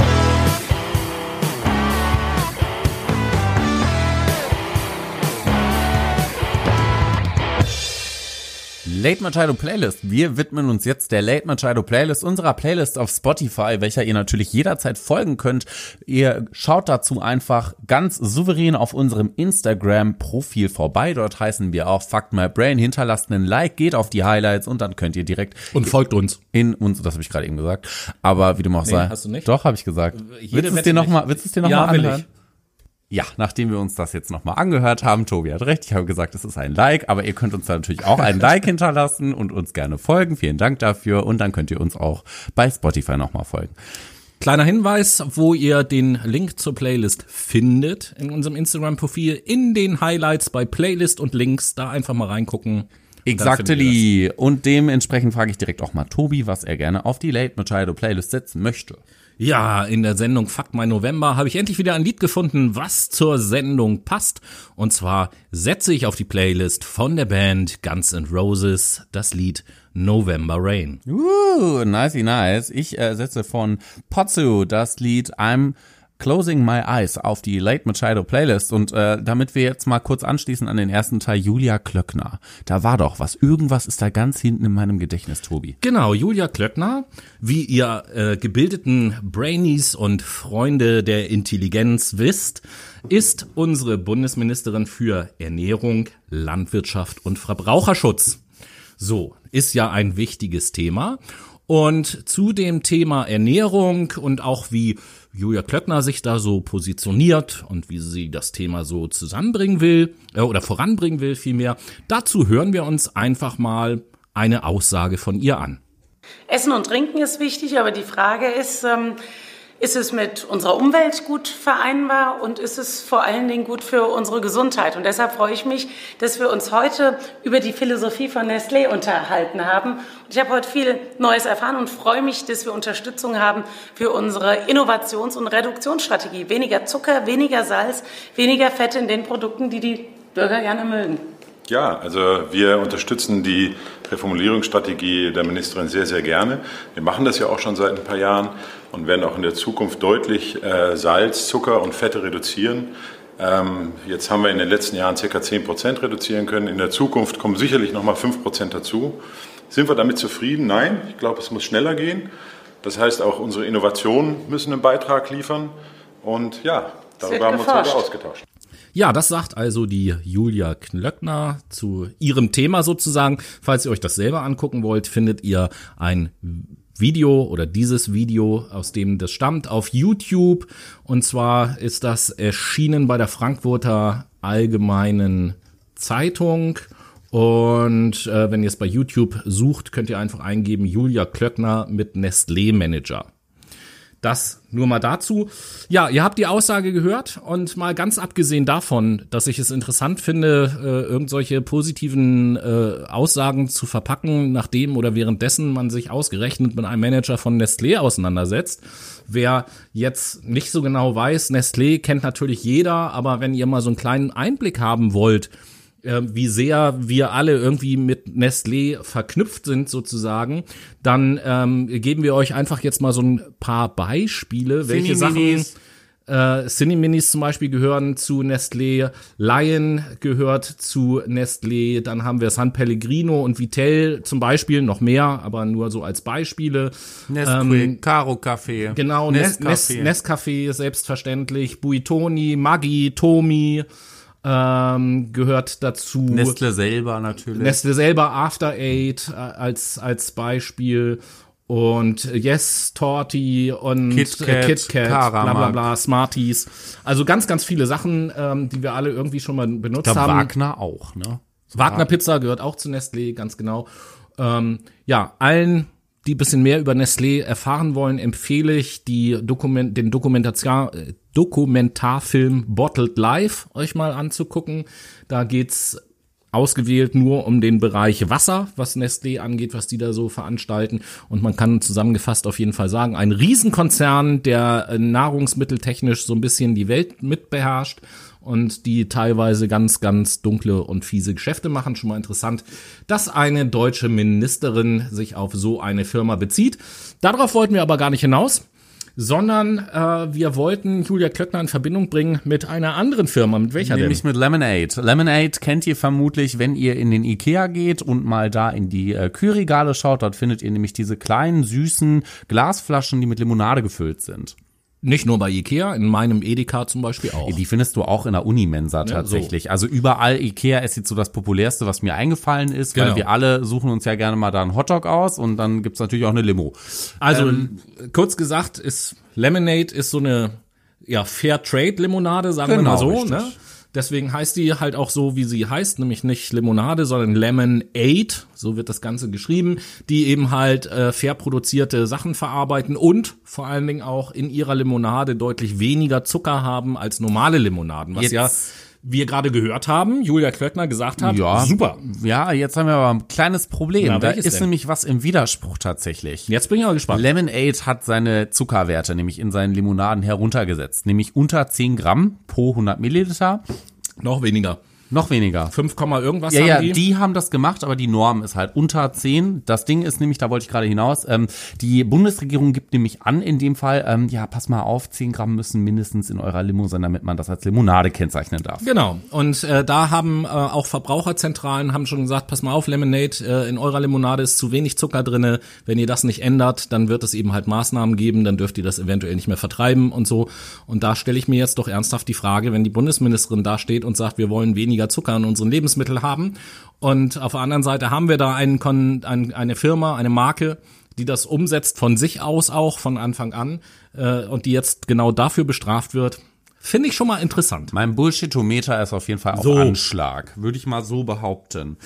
Late Machado Playlist. Wir widmen uns jetzt der Late Machado Playlist, unserer Playlist auf Spotify, welcher ihr natürlich jederzeit folgen könnt. Ihr schaut dazu einfach ganz souverän auf unserem Instagram-Profil vorbei. Dort heißen wir auch Fuck My Brain. Hinterlasst einen Like, geht auf die Highlights und dann könnt ihr direkt Und folgt uns. in uns, das habe ich gerade eben gesagt, aber wie du auch sei. hast du nicht? Doch, habe ich gesagt. Jede willst du es dir noch nicht. mal, willst du es dir noch Ja, anhören? Ja, nachdem wir uns das jetzt nochmal angehört haben, Tobi hat recht, ich habe gesagt, es ist ein Like, aber ihr könnt uns da natürlich auch ein Like hinterlassen und uns gerne folgen. Vielen Dank dafür und dann könnt ihr uns auch bei Spotify nochmal folgen. Kleiner Hinweis, wo ihr den Link zur Playlist findet in unserem Instagram-Profil, in den Highlights bei Playlist und Links, da einfach mal reingucken. Exactly. Und dementsprechend frage ich direkt auch mal Tobi, was er gerne auf die Late Machado Playlist setzen möchte. Ja, in der Sendung Fuck My November habe ich endlich wieder ein Lied gefunden, was zur Sendung passt. Und zwar setze ich auf die Playlist von der Band Guns N' Roses das Lied November Rain. Uh, nicey nice. Ich äh, setze von Potsu das Lied I'm Closing My Eyes auf die Late Machado Playlist und äh, damit wir jetzt mal kurz anschließen an den ersten Teil Julia Klöckner. Da war doch was. Irgendwas ist da ganz hinten in meinem Gedächtnis, Tobi. Genau, Julia Klöckner, wie ihr äh, gebildeten Brainies und Freunde der Intelligenz wisst, ist unsere Bundesministerin für Ernährung, Landwirtschaft und Verbraucherschutz. So, ist ja ein wichtiges Thema. Und zu dem Thema Ernährung und auch wie Julia Klöckner sich da so positioniert und wie sie das Thema so zusammenbringen will äh, oder voranbringen will vielmehr, dazu hören wir uns einfach mal eine Aussage von ihr an. Essen und Trinken ist wichtig, aber die Frage ist, ähm, ist es mit unserer Umwelt gut vereinbar und ist es vor allen Dingen gut für unsere Gesundheit? Und deshalb freue ich mich, dass wir uns heute über die Philosophie von Nestlé unterhalten haben. Und ich habe heute viel Neues erfahren und freue mich, dass wir Unterstützung haben für unsere Innovations- und Reduktionsstrategie. Weniger Zucker, weniger Salz, weniger Fette in den Produkten, die die Bürger gerne mögen. Ja, also wir unterstützen die Reformulierungsstrategie der Ministerin sehr, sehr gerne. Wir machen das ja auch schon seit ein paar Jahren und werden auch in der Zukunft deutlich äh, Salz, Zucker und Fette reduzieren. Ähm, jetzt haben wir in den letzten Jahren ca. 10 Prozent reduzieren können. In der Zukunft kommen sicherlich nochmal 5 Prozent dazu. Sind wir damit zufrieden? Nein, ich glaube, es muss schneller gehen. Das heißt, auch unsere Innovationen müssen einen Beitrag liefern. Und ja, darüber haben wir uns heute ausgetauscht. Ja, das sagt also die Julia Klöckner zu ihrem Thema sozusagen. Falls ihr euch das selber angucken wollt, findet ihr ein Video oder dieses Video, aus dem das stammt, auf YouTube. Und zwar ist das erschienen bei der Frankfurter Allgemeinen Zeitung. Und äh, wenn ihr es bei YouTube sucht, könnt ihr einfach eingeben Julia Klöckner mit Nestlé Manager. Das nur mal dazu. Ja, ihr habt die Aussage gehört und mal ganz abgesehen davon, dass ich es interessant finde, äh, irgendwelche positiven äh, Aussagen zu verpacken, nachdem oder währenddessen man sich ausgerechnet mit einem Manager von Nestlé auseinandersetzt. Wer jetzt nicht so genau weiß, Nestlé kennt natürlich jeder, aber wenn ihr mal so einen kleinen Einblick haben wollt, wie sehr wir alle irgendwie mit Nestlé verknüpft sind sozusagen, dann ähm, geben wir euch einfach jetzt mal so ein paar Beispiele, welche Sachen Cineminis. äh, Cineminis zum Beispiel gehören zu Nestlé, Lion gehört zu Nestlé, dann haben wir San Pellegrino und Vitell zum Beispiel, noch mehr, aber nur so als Beispiele. Nesquik, Caro Kaffee. Genau, Nes Nescafé, Nescafé selbstverständlich, Buitoni, Maggi, Tomi ähm, gehört dazu. Nestle selber natürlich. Nestle selber After Eight äh, als, als Beispiel und Yes, Torti und KitKat, äh, KitKat, bla bla bla, Smarties. Also ganz, ganz viele Sachen, ähm, die wir alle irgendwie schon mal ich benutzt glaube, haben. Wagner auch, ne? Wagner Pizza gehört auch zu Nestlé, ganz genau. Ähm, ja, allen, die bisschen mehr über Nestlé erfahren wollen, empfehle ich die Dokument, den Dokumentation, äh, Dokumentarfilm Bottled Life euch mal anzugucken. Da geht's ausgewählt nur um den Bereich Wasser, was Nestlé angeht, was die da so veranstalten. Und man kann zusammengefasst auf jeden Fall sagen, ein Riesenkonzern, der äh, nahrungsmitteltechnisch so ein bisschen die Welt mitbeherrscht und die teilweise ganz, ganz dunkle und fiese Geschäfte machen. Schon mal interessant, dass eine deutsche Ministerin sich auf so eine Firma bezieht. Darauf wollten wir aber gar nicht hinaus sondern äh, wir wollten Julia Klöckner in Verbindung bringen mit einer anderen Firma. Mit welcher Nämlich denn? mit Lemonade. Lemonade kennt ihr vermutlich, wenn ihr in den Ikea geht und mal da in die äh, Kühlregale schaut. Dort findet ihr nämlich diese kleinen, süßen Glasflaschen, die mit Limonade gefüllt sind. Nicht nur bei Ikea, in meinem Edeka zum Beispiel auch. Die findest du auch in der Unimensa tatsächlich. so. Also überall Ikea ist jetzt so das populärste, was mir eingefallen ist, weil Genau. wir alle suchen uns ja gerne mal da einen Hotdog aus und dann gibt's natürlich auch eine Limo. Also Ähm, kurz gesagt ist Lemonade ist so eine ja Fair Trade Limonade, sagen wir Genau, mal so, richtig. ne? Deswegen heißt die halt auch so, wie sie heißt, nämlich nicht Limonade, sondern Lemonade, so wird das Ganze geschrieben, die eben halt äh, fair produzierte Sachen verarbeiten und vor allen Dingen auch in ihrer Limonade deutlich weniger Zucker haben als normale Limonaden, was Jetzt- ja wir gerade gehört haben, Julia Klöckner gesagt hat, Ja, super. Ja, jetzt haben wir aber ein kleines Problem. Na, da ist denn? nämlich was im Widerspruch tatsächlich. Jetzt bin ich aber gespannt. Lemonade hat seine Zuckerwerte nämlich in seinen Limonaden heruntergesetzt, nämlich unter 10 Gramm pro 100 Milliliter. Noch weniger. Noch weniger. 5, irgendwas Ja, haben ja, die. die? haben das gemacht, aber die Norm ist halt unter 10. Das Ding ist nämlich, da wollte ich gerade hinaus, ähm, die Bundesregierung gibt nämlich an in dem Fall, ähm, ja, pass mal auf, 10 Gramm müssen mindestens in eurer Limo sein, damit man das als Limonade kennzeichnen darf. Genau. Und äh, da haben äh, auch Verbraucherzentralen haben schon gesagt, pass mal auf, Lemonade, äh, in eurer Limonade ist zu wenig Zucker drinne. Wenn ihr das nicht ändert, dann wird es eben halt Maßnahmen geben, dann dürft ihr das eventuell nicht mehr vertreiben und so. Und da stelle ich mir jetzt doch ernsthaft die Frage, wenn die Bundesministerin da steht und sagt, wir wollen weniger Zucker in unseren Lebensmitteln haben. Und auf der anderen Seite haben wir da einen, Kon ein, eine Firma, eine Marke, die das umsetzt von sich aus auch von Anfang an äh, und die jetzt genau dafür bestraft wird. Finde ich schon mal interessant. Mein Bullshitometer ist auf jeden Fall auf So. Anschlag, würde ich mal so behaupten.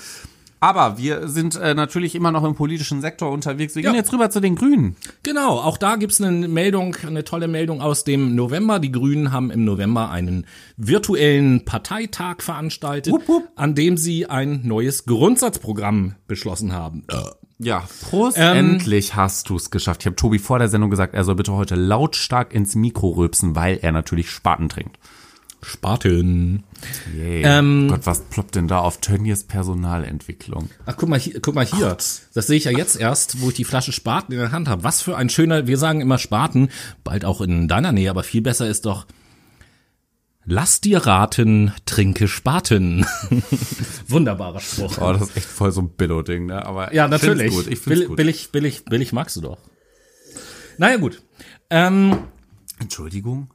Aber wir sind äh, natürlich immer noch im politischen Sektor unterwegs. Wir Ja. gehen jetzt rüber zu den Grünen. Genau, auch da gibt's eine Meldung, eine tolle Meldung aus dem November. Die Grünen haben im November einen virtuellen Parteitag veranstaltet, Wupp, wupp. an dem sie ein neues Grundsatzprogramm beschlossen haben. Ja, Prost. Ähm, Endlich hast du es geschafft. Ich habe Tobi vor der Sendung gesagt, er soll bitte heute lautstark ins Mikro rülpsen, weil er natürlich Spaten trinkt. Spaten. Yay. Ähm, Gott, was ploppt denn da auf Tönnies Personalentwicklung? Ach, guck mal hier, guck mal hier. Das sehe ich ja jetzt erst, wo ich die Flasche Spaten in der Hand habe. Was für ein schöner, wir sagen immer Spaten, bald auch in deiner Nähe, aber viel besser ist doch Lass dir raten, trinke Spaten. Wunderbarer Spruch. Oh, das ist echt voll so ein Billo-Ding, ne? Aber Ja, natürlich. gut. Ich find's Bill- gut. Billig, billig, billig magst du doch. Naja, gut. Ähm, Entschuldigung.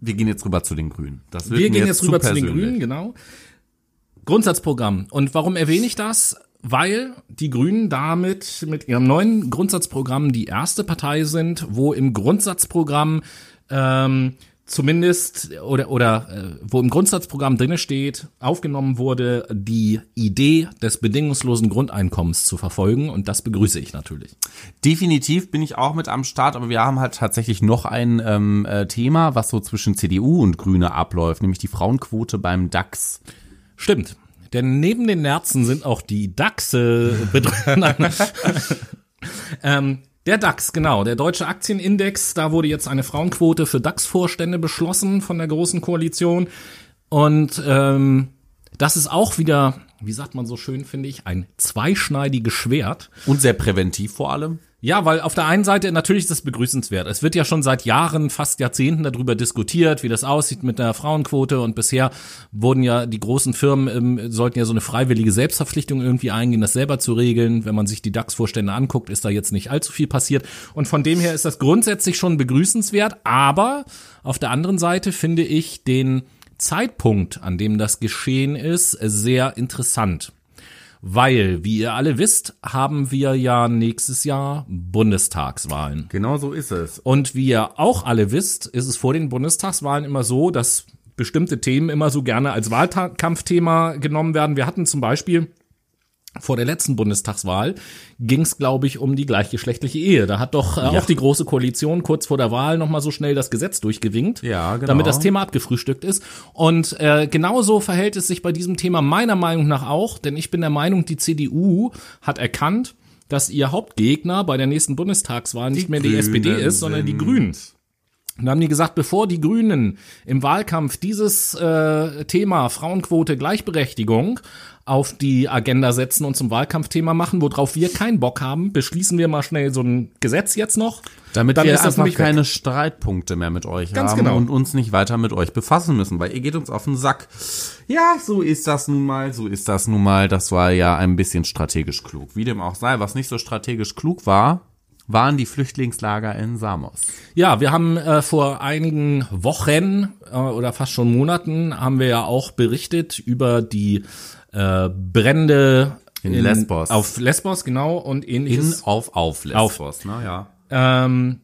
Wir gehen jetzt rüber zu den Grünen. Das wir gehen jetzt rüber zu den. Grünen, genau. Grundsatzprogramm. Und warum erwähne ich das? Weil die Grünen damit mit ihrem neuen Grundsatzprogramm die erste Partei sind, wo im Grundsatzprogramm ähm, zumindest oder oder äh, wo im Grundsatzprogramm drinne steht, aufgenommen wurde, die Idee des bedingungslosen Grundeinkommens zu verfolgen und das begrüße ich natürlich. Definitiv bin ich auch mit am Start, aber wir haben halt tatsächlich noch ein ähm, äh, Thema, was so zwischen CDU und Grüne abläuft, nämlich die Frauenquote beim DAX. Stimmt. Denn neben den Nerzen sind auch die Dachse betroffen. Ähm, der DAX, genau, der deutsche Aktienindex, da wurde jetzt eine Frauenquote für DAX-Vorstände beschlossen von der Großen Koalition. Und ähm, das ist auch wieder, wie sagt man so schön, finde ich, ein zweischneidiges Schwert. Und sehr präventiv vor allem. Ja, weil auf der einen Seite natürlich ist das begrüßenswert. Es wird ja schon seit Jahren, fast Jahrzehnten darüber diskutiert, wie das aussieht mit der Frauenquote und bisher wurden ja die großen Firmen ähm, sollten ja so eine freiwillige Selbstverpflichtung irgendwie eingehen, das selber zu regeln. Wenn man sich die DAX-Vorstände anguckt, ist da jetzt nicht allzu viel passiert und von dem her ist das grundsätzlich schon begrüßenswert, aber auf der anderen Seite finde ich den Zeitpunkt, an dem das geschehen ist, sehr interessant. Weil, wie ihr alle wisst, haben wir ja nächstes Jahr Bundestagswahlen. Genau so ist es. Und wie ihr auch alle wisst, ist es vor den Bundestagswahlen immer so, dass bestimmte Themen immer so gerne als Wahlkampfthema genommen werden. Wir hatten zum Beispiel vor der letzten Bundestagswahl ging es, glaube ich, um die gleichgeschlechtliche Ehe. Da hat doch äh, Ja. auch die große Koalition kurz vor der Wahl noch mal so schnell das Gesetz durchgewinkt, Ja, genau. damit das Thema abgefrühstückt ist. Und äh, genauso verhält es sich bei diesem Thema meiner Meinung nach auch, denn ich bin der Meinung, die CDU hat erkannt, dass ihr Hauptgegner bei der nächsten Bundestagswahl nicht mehr die Grünen SPD ist, sondern die. Grünen. Und dann haben die gesagt, bevor die Grünen im Wahlkampf dieses äh, Thema Frauenquote Gleichberechtigung auf die Agenda setzen und zum Wahlkampfthema machen, worauf wir keinen Bock haben, beschließen wir mal schnell so ein Gesetz jetzt noch. Damit Dann wir ist das nämlich keine Streitpunkte mehr mit euch Ganz haben genau. und uns nicht weiter mit euch befassen müssen, weil ihr geht uns auf den Sack. Ja, so ist das nun mal, so ist das nun mal. Das war ja ein bisschen strategisch klug. Wie dem auch sei, was nicht so strategisch klug war, waren die Flüchtlingslager in Samos. Ja, wir haben äh, vor einigen Wochen äh, oder fast schon Monaten haben wir ja auch berichtet über die äh, Brände In Lesbos. Auf Lesbos, genau, und In, ähnliches. auf, auf Lesbos, ne, ja. Ähm,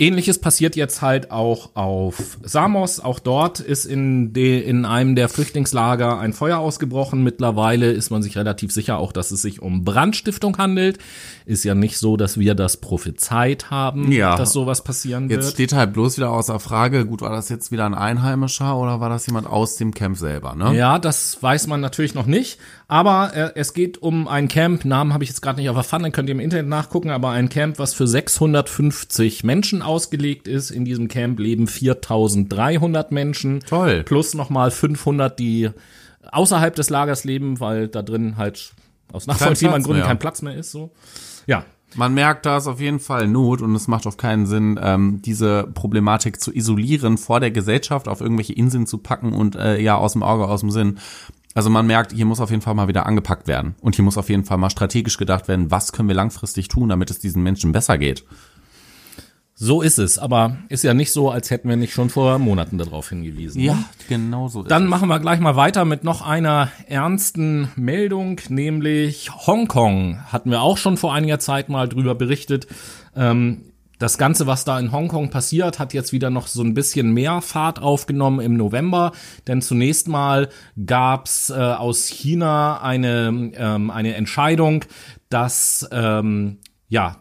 Ähnliches passiert jetzt halt auch auf Samos. Auch dort ist in, de, in einem der Flüchtlingslager ein Feuer ausgebrochen. Mittlerweile ist man sich relativ sicher auch, dass es sich um Brandstiftung handelt. Ist ja nicht so, dass wir das prophezeit haben, Ja. dass sowas passieren Jetzt wird. steht halt bloß wieder außer Frage, gut, war das jetzt wieder ein Einheimischer oder war das jemand aus dem Camp selber, ne? Ja, das weiß man natürlich noch nicht. Aber äh, es geht um ein Camp, Namen habe ich jetzt gerade nicht auf der Pfanne, könnt ihr im Internet nachgucken, aber ein Camp, was für 650 Menschen ausgelegt ist. In diesem Camp leben 4300 Menschen. Toll. Plus nochmal 500, die außerhalb des Lagers leben, weil da drin halt aus nachvollziehbaren Gründen mehr. kein Platz mehr ist. So, Ja, Man merkt, da ist auf jeden Fall Not und es macht auf keinen Sinn, ähm, diese Problematik zu isolieren, vor der Gesellschaft auf irgendwelche Inseln zu packen und äh, ja, aus dem Auge, aus dem Sinn. Also man merkt, hier muss auf jeden Fall mal wieder angepackt werden. Und hier muss auf jeden Fall mal strategisch gedacht werden, was können wir langfristig tun, damit es diesen Menschen besser geht. So ist es. Aber ist ja nicht so, als hätten wir nicht schon vor Monaten darauf hingewiesen. ne? genau so ist Dann es. machen wir gleich mal weiter mit noch einer ernsten Meldung, nämlich Hongkong. Hatten wir auch schon vor einiger Zeit mal drüber berichtet. Ähm, das Ganze, was da in Hongkong passiert, hat jetzt wieder noch so ein bisschen mehr Fahrt aufgenommen im November. Denn zunächst mal gab's äh, aus China eine, ähm, eine Entscheidung, dass ähm, ja,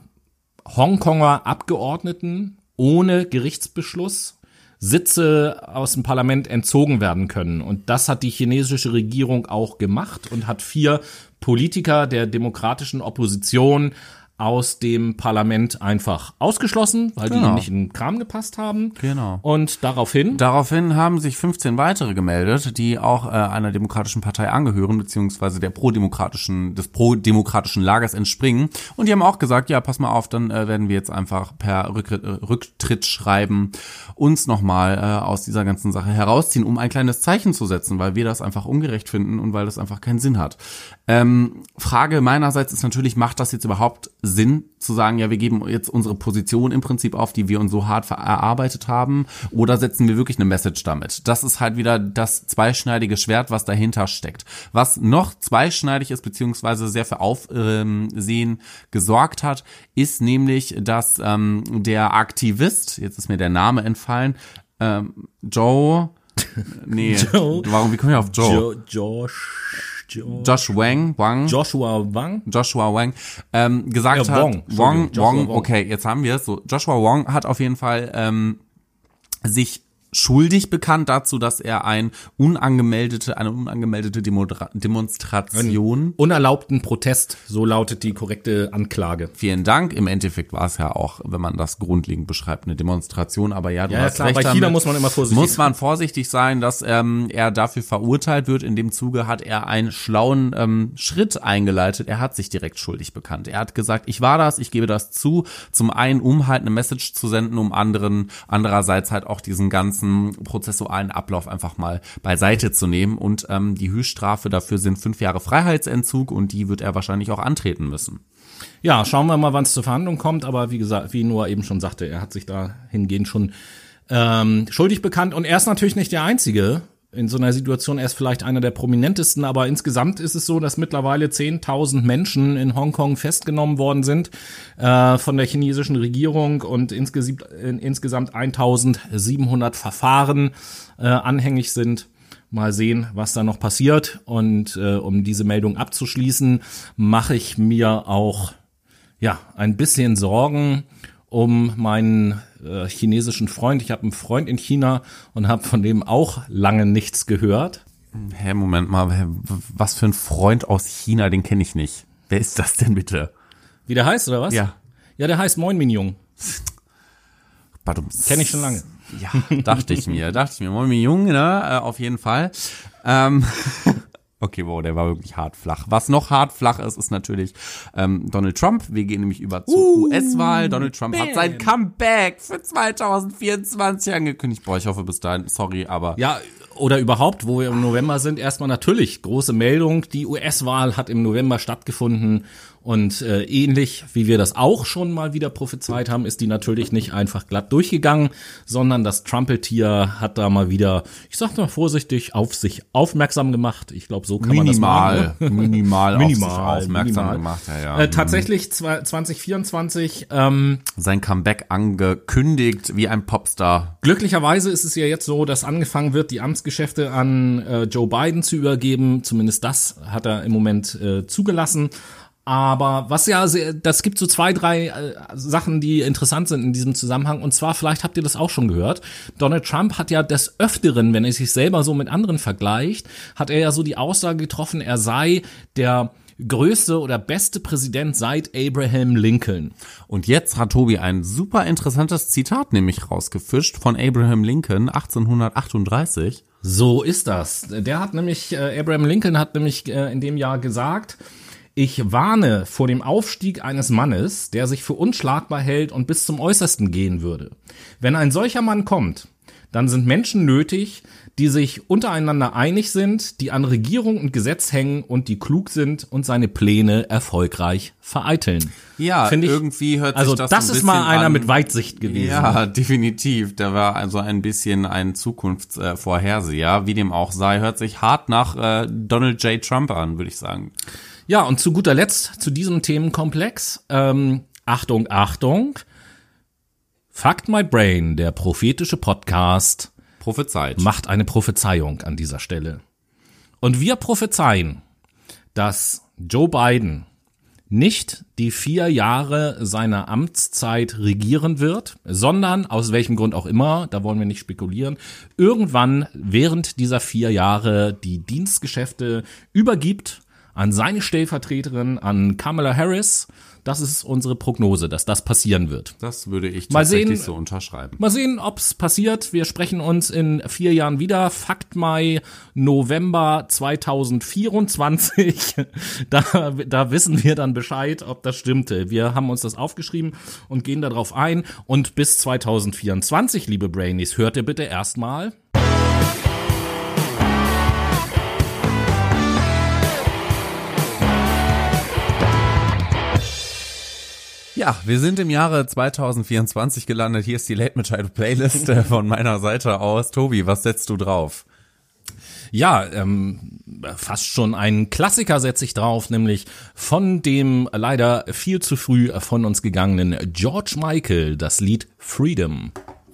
Hongkonger Abgeordneten ohne Gerichtsbeschluss Sitze aus dem Parlament entzogen werden können. Und das hat die chinesische Regierung auch gemacht und hat vier Politiker der demokratischen Opposition aus dem Parlament einfach ausgeschlossen, weil die Genau. ihnen nicht in den Kram gepasst haben. Genau. Und daraufhin Daraufhin haben sich 15 weitere gemeldet, die auch äh, einer demokratischen Partei angehören, beziehungsweise der prodemokratischen, des prodemokratischen Lagers entspringen. Und die haben auch gesagt, ja, pass mal auf, dann äh, werden wir jetzt einfach per Rücktritt, äh, Rücktrittsschreiben uns nochmal äh, aus dieser ganzen Sache herausziehen, um ein kleines Zeichen zu setzen, weil wir das einfach ungerecht finden und weil das einfach keinen Sinn hat. Ähm, Frage meinerseits ist natürlich, macht das jetzt überhaupt Sinn zu sagen, ja, wir geben jetzt unsere Position im Prinzip auf, die wir uns so hart erarbeitet haben, oder setzen wir wirklich eine Message damit? Das ist halt wieder das zweischneidige Schwert, was dahinter steckt. Was noch zweischneidig ist, beziehungsweise sehr für Aufsehen gesorgt hat, ist nämlich, dass ähm, der Aktivist, jetzt ist mir der Name entfallen, ähm, Joe, nee, Joe. warum, wie komme ich auf Joe? jo Josh, jo Josh Wang, Wang, Joshua Wang. Joshua Wang ähm, gesagt Ja, hat, Wong, Wong, Entschuldigung, Joshua Wong, Wong. okay, jetzt haben wir es. So, Joshua Wong hat auf jeden Fall ähm, sich schuldig bekannt dazu, dass er ein unangemeldete, eine unangemeldete Demodra Demonstration Unerlaubten Protest, so lautet die korrekte Anklage. Vielen Dank. Im Endeffekt war es ja auch, wenn man das grundlegend beschreibt, eine Demonstration. Aber ja, du Ja, hast klar, recht. bei China damit. muss man immer vorsichtig Muss man vorsichtig sein, dass ähm, er dafür verurteilt wird. In dem Zuge hat er einen schlauen ähm, Schritt eingeleitet. Er hat sich direkt schuldig bekannt. Er hat gesagt, ich war das, ich gebe das zu. Zum einen, um halt eine Message zu senden, um anderen, andererseits halt auch diesen ganzen prozessualen Ablauf einfach mal beiseite zu nehmen. Und ähm, die Höchststrafe dafür sind fünf Jahre Freiheitsentzug und die wird er wahrscheinlich auch antreten müssen. Ja, schauen wir mal, wann es zur Verhandlung kommt. Aber wie gesagt, wie Noah eben schon sagte, er hat sich da hingehend schon ähm, schuldig bekannt. Und er ist natürlich nicht der Einzige, in so einer Situation erst vielleicht einer der prominentesten, aber insgesamt ist es so, dass mittlerweile 10.000 Menschen in Hongkong festgenommen worden sind äh, von der chinesischen Regierung und insgesamt, äh, insgesamt 1.700 Verfahren äh, anhängig sind. Mal sehen, was da noch passiert. Und äh, um diese Meldung abzuschließen, mache ich mir auch ja ein bisschen Sorgen um meinen äh, chinesischen Freund. Ich habe einen Freund in China und habe von dem auch lange nichts gehört. Hä, Moment mal, was für ein Freund aus China, den kenne ich nicht. Wer ist das denn bitte? Wie der heißt, oder was? Ja. Ja, der heißt Moin Min Pardon. Kenne ich schon lange. Ja, dachte ich mir, dachte ich mir. Moin Min ne, äh, auf jeden Fall. Ähm, Okay, wow, der war wirklich hart flach. Was noch hart flach ist, ist natürlich ähm, Donald Trump. Wir gehen nämlich über zur uh, US-Wahl. Donald Trump bam. hat sein Comeback für 2024 angekündigt. Boah, ich hoffe bis dahin, sorry, aber. Ja, oder überhaupt, wo wir im November sind, erstmal natürlich große Meldung. Die US-Wahl hat im November stattgefunden und äh, ähnlich wie wir das auch schon mal wieder prophezeit haben, ist die natürlich nicht einfach glatt durchgegangen, sondern das Trumpeltier hat da mal wieder, ich sag mal vorsichtig, auf sich aufmerksam gemacht. Ich glaube, so kann minimal, man das machen. Minimal, minimal auf sich aufmerksam minimal. gemacht. Ja, ja. Äh, tatsächlich 2024 ähm, Sein Comeback angekündigt wie ein Popstar. Glücklicherweise ist es ja jetzt so, dass angefangen wird, die Amtsgeschäfte an äh, Joe Biden zu übergeben. Zumindest das hat er im Moment äh, zugelassen. Aber was ja, das gibt so zwei, drei äh, Sachen, die interessant sind in diesem Zusammenhang. Und zwar, vielleicht habt ihr das auch schon gehört. Donald Trump hat ja des Öfteren, wenn er sich selber so mit anderen vergleicht, hat er ja so die Aussage getroffen, er sei der größte oder beste Präsident seit Abraham Lincoln. Und jetzt hat Tobi ein super interessantes Zitat nämlich rausgefischt von Abraham Lincoln 1838. So ist das. Der hat nämlich, äh, Abraham Lincoln hat nämlich äh, in dem Jahr gesagt, ich warne vor dem Aufstieg eines Mannes, der sich für unschlagbar hält und bis zum Äußersten gehen würde. Wenn ein solcher Mann kommt, dann sind Menschen nötig, die sich untereinander einig sind, die an Regierung und Gesetz hängen und die klug sind und seine Pläne erfolgreich vereiteln. Ja, Find ich, irgendwie hört sich also das das so ein ist mal einer an, mit Weitsicht gewesen. Ja, definitiv. Der war also ein bisschen ein Zukunftsvorherseher. Wie dem auch sei, hört sich hart nach äh, Donald J. Trump an, würde ich sagen. Ja, und zu guter Letzt zu diesem Themenkomplex. Ähm, Achtung, Achtung. Fact My Brain, der prophetische Podcast, Prophezeit. macht eine Prophezeiung an dieser Stelle. Und wir prophezeien, dass Joe Biden nicht die vier Jahre seiner Amtszeit regieren wird, sondern aus welchem Grund auch immer, da wollen wir nicht spekulieren, irgendwann während dieser vier Jahre die Dienstgeschäfte übergibt an seine Stellvertreterin, an Kamala Harris. Das ist unsere Prognose, dass das passieren wird. Das würde ich Mal tatsächlich sehen. so unterschreiben. Mal sehen, ob's passiert. Wir sprechen uns in vier Jahren wieder. Fakt Mai, November 2024. Da, da wissen wir dann Bescheid, ob das stimmte. Wir haben uns das aufgeschrieben und gehen darauf ein. Und bis 2024, liebe Brainies, hört ihr bitte erstmal. Ja, wir sind im Jahre 2024 gelandet. Hier ist die Late Machado Playlist äh, von meiner Seite aus. Tobi, was setzt du drauf? Ja, ähm, fast schon ein Klassiker setze ich drauf, nämlich von dem leider viel zu früh von uns gegangenen George Michael, das Lied Freedom.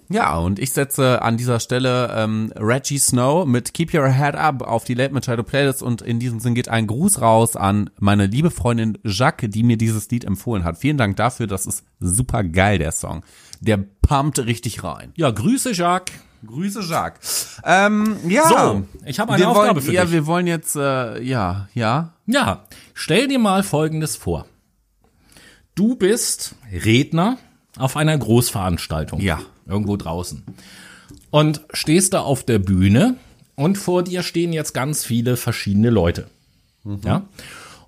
Ja, und ich setze an dieser Stelle ähm, Reggie Snow mit Keep Your Head Up auf die Late Machado Playlist und in diesem Sinn geht ein Gruß raus an meine liebe Freundin Jacques, die mir dieses Lied empfohlen hat. Vielen Dank dafür, das ist super geil, der Song. Der pumpt richtig rein. Ja, Grüße, Jacques. Grüße Jacques. Ähm, ja. So, ich habe eine wir Aufgabe wollen, für ja, dich. wir wollen jetzt, äh, ja, ja. Ja, stell dir mal Folgendes vor. Du bist Redner auf einer Großveranstaltung. Ja. Irgendwo draußen. Und stehst da auf der Bühne und vor dir stehen jetzt ganz viele verschiedene Leute. Ja.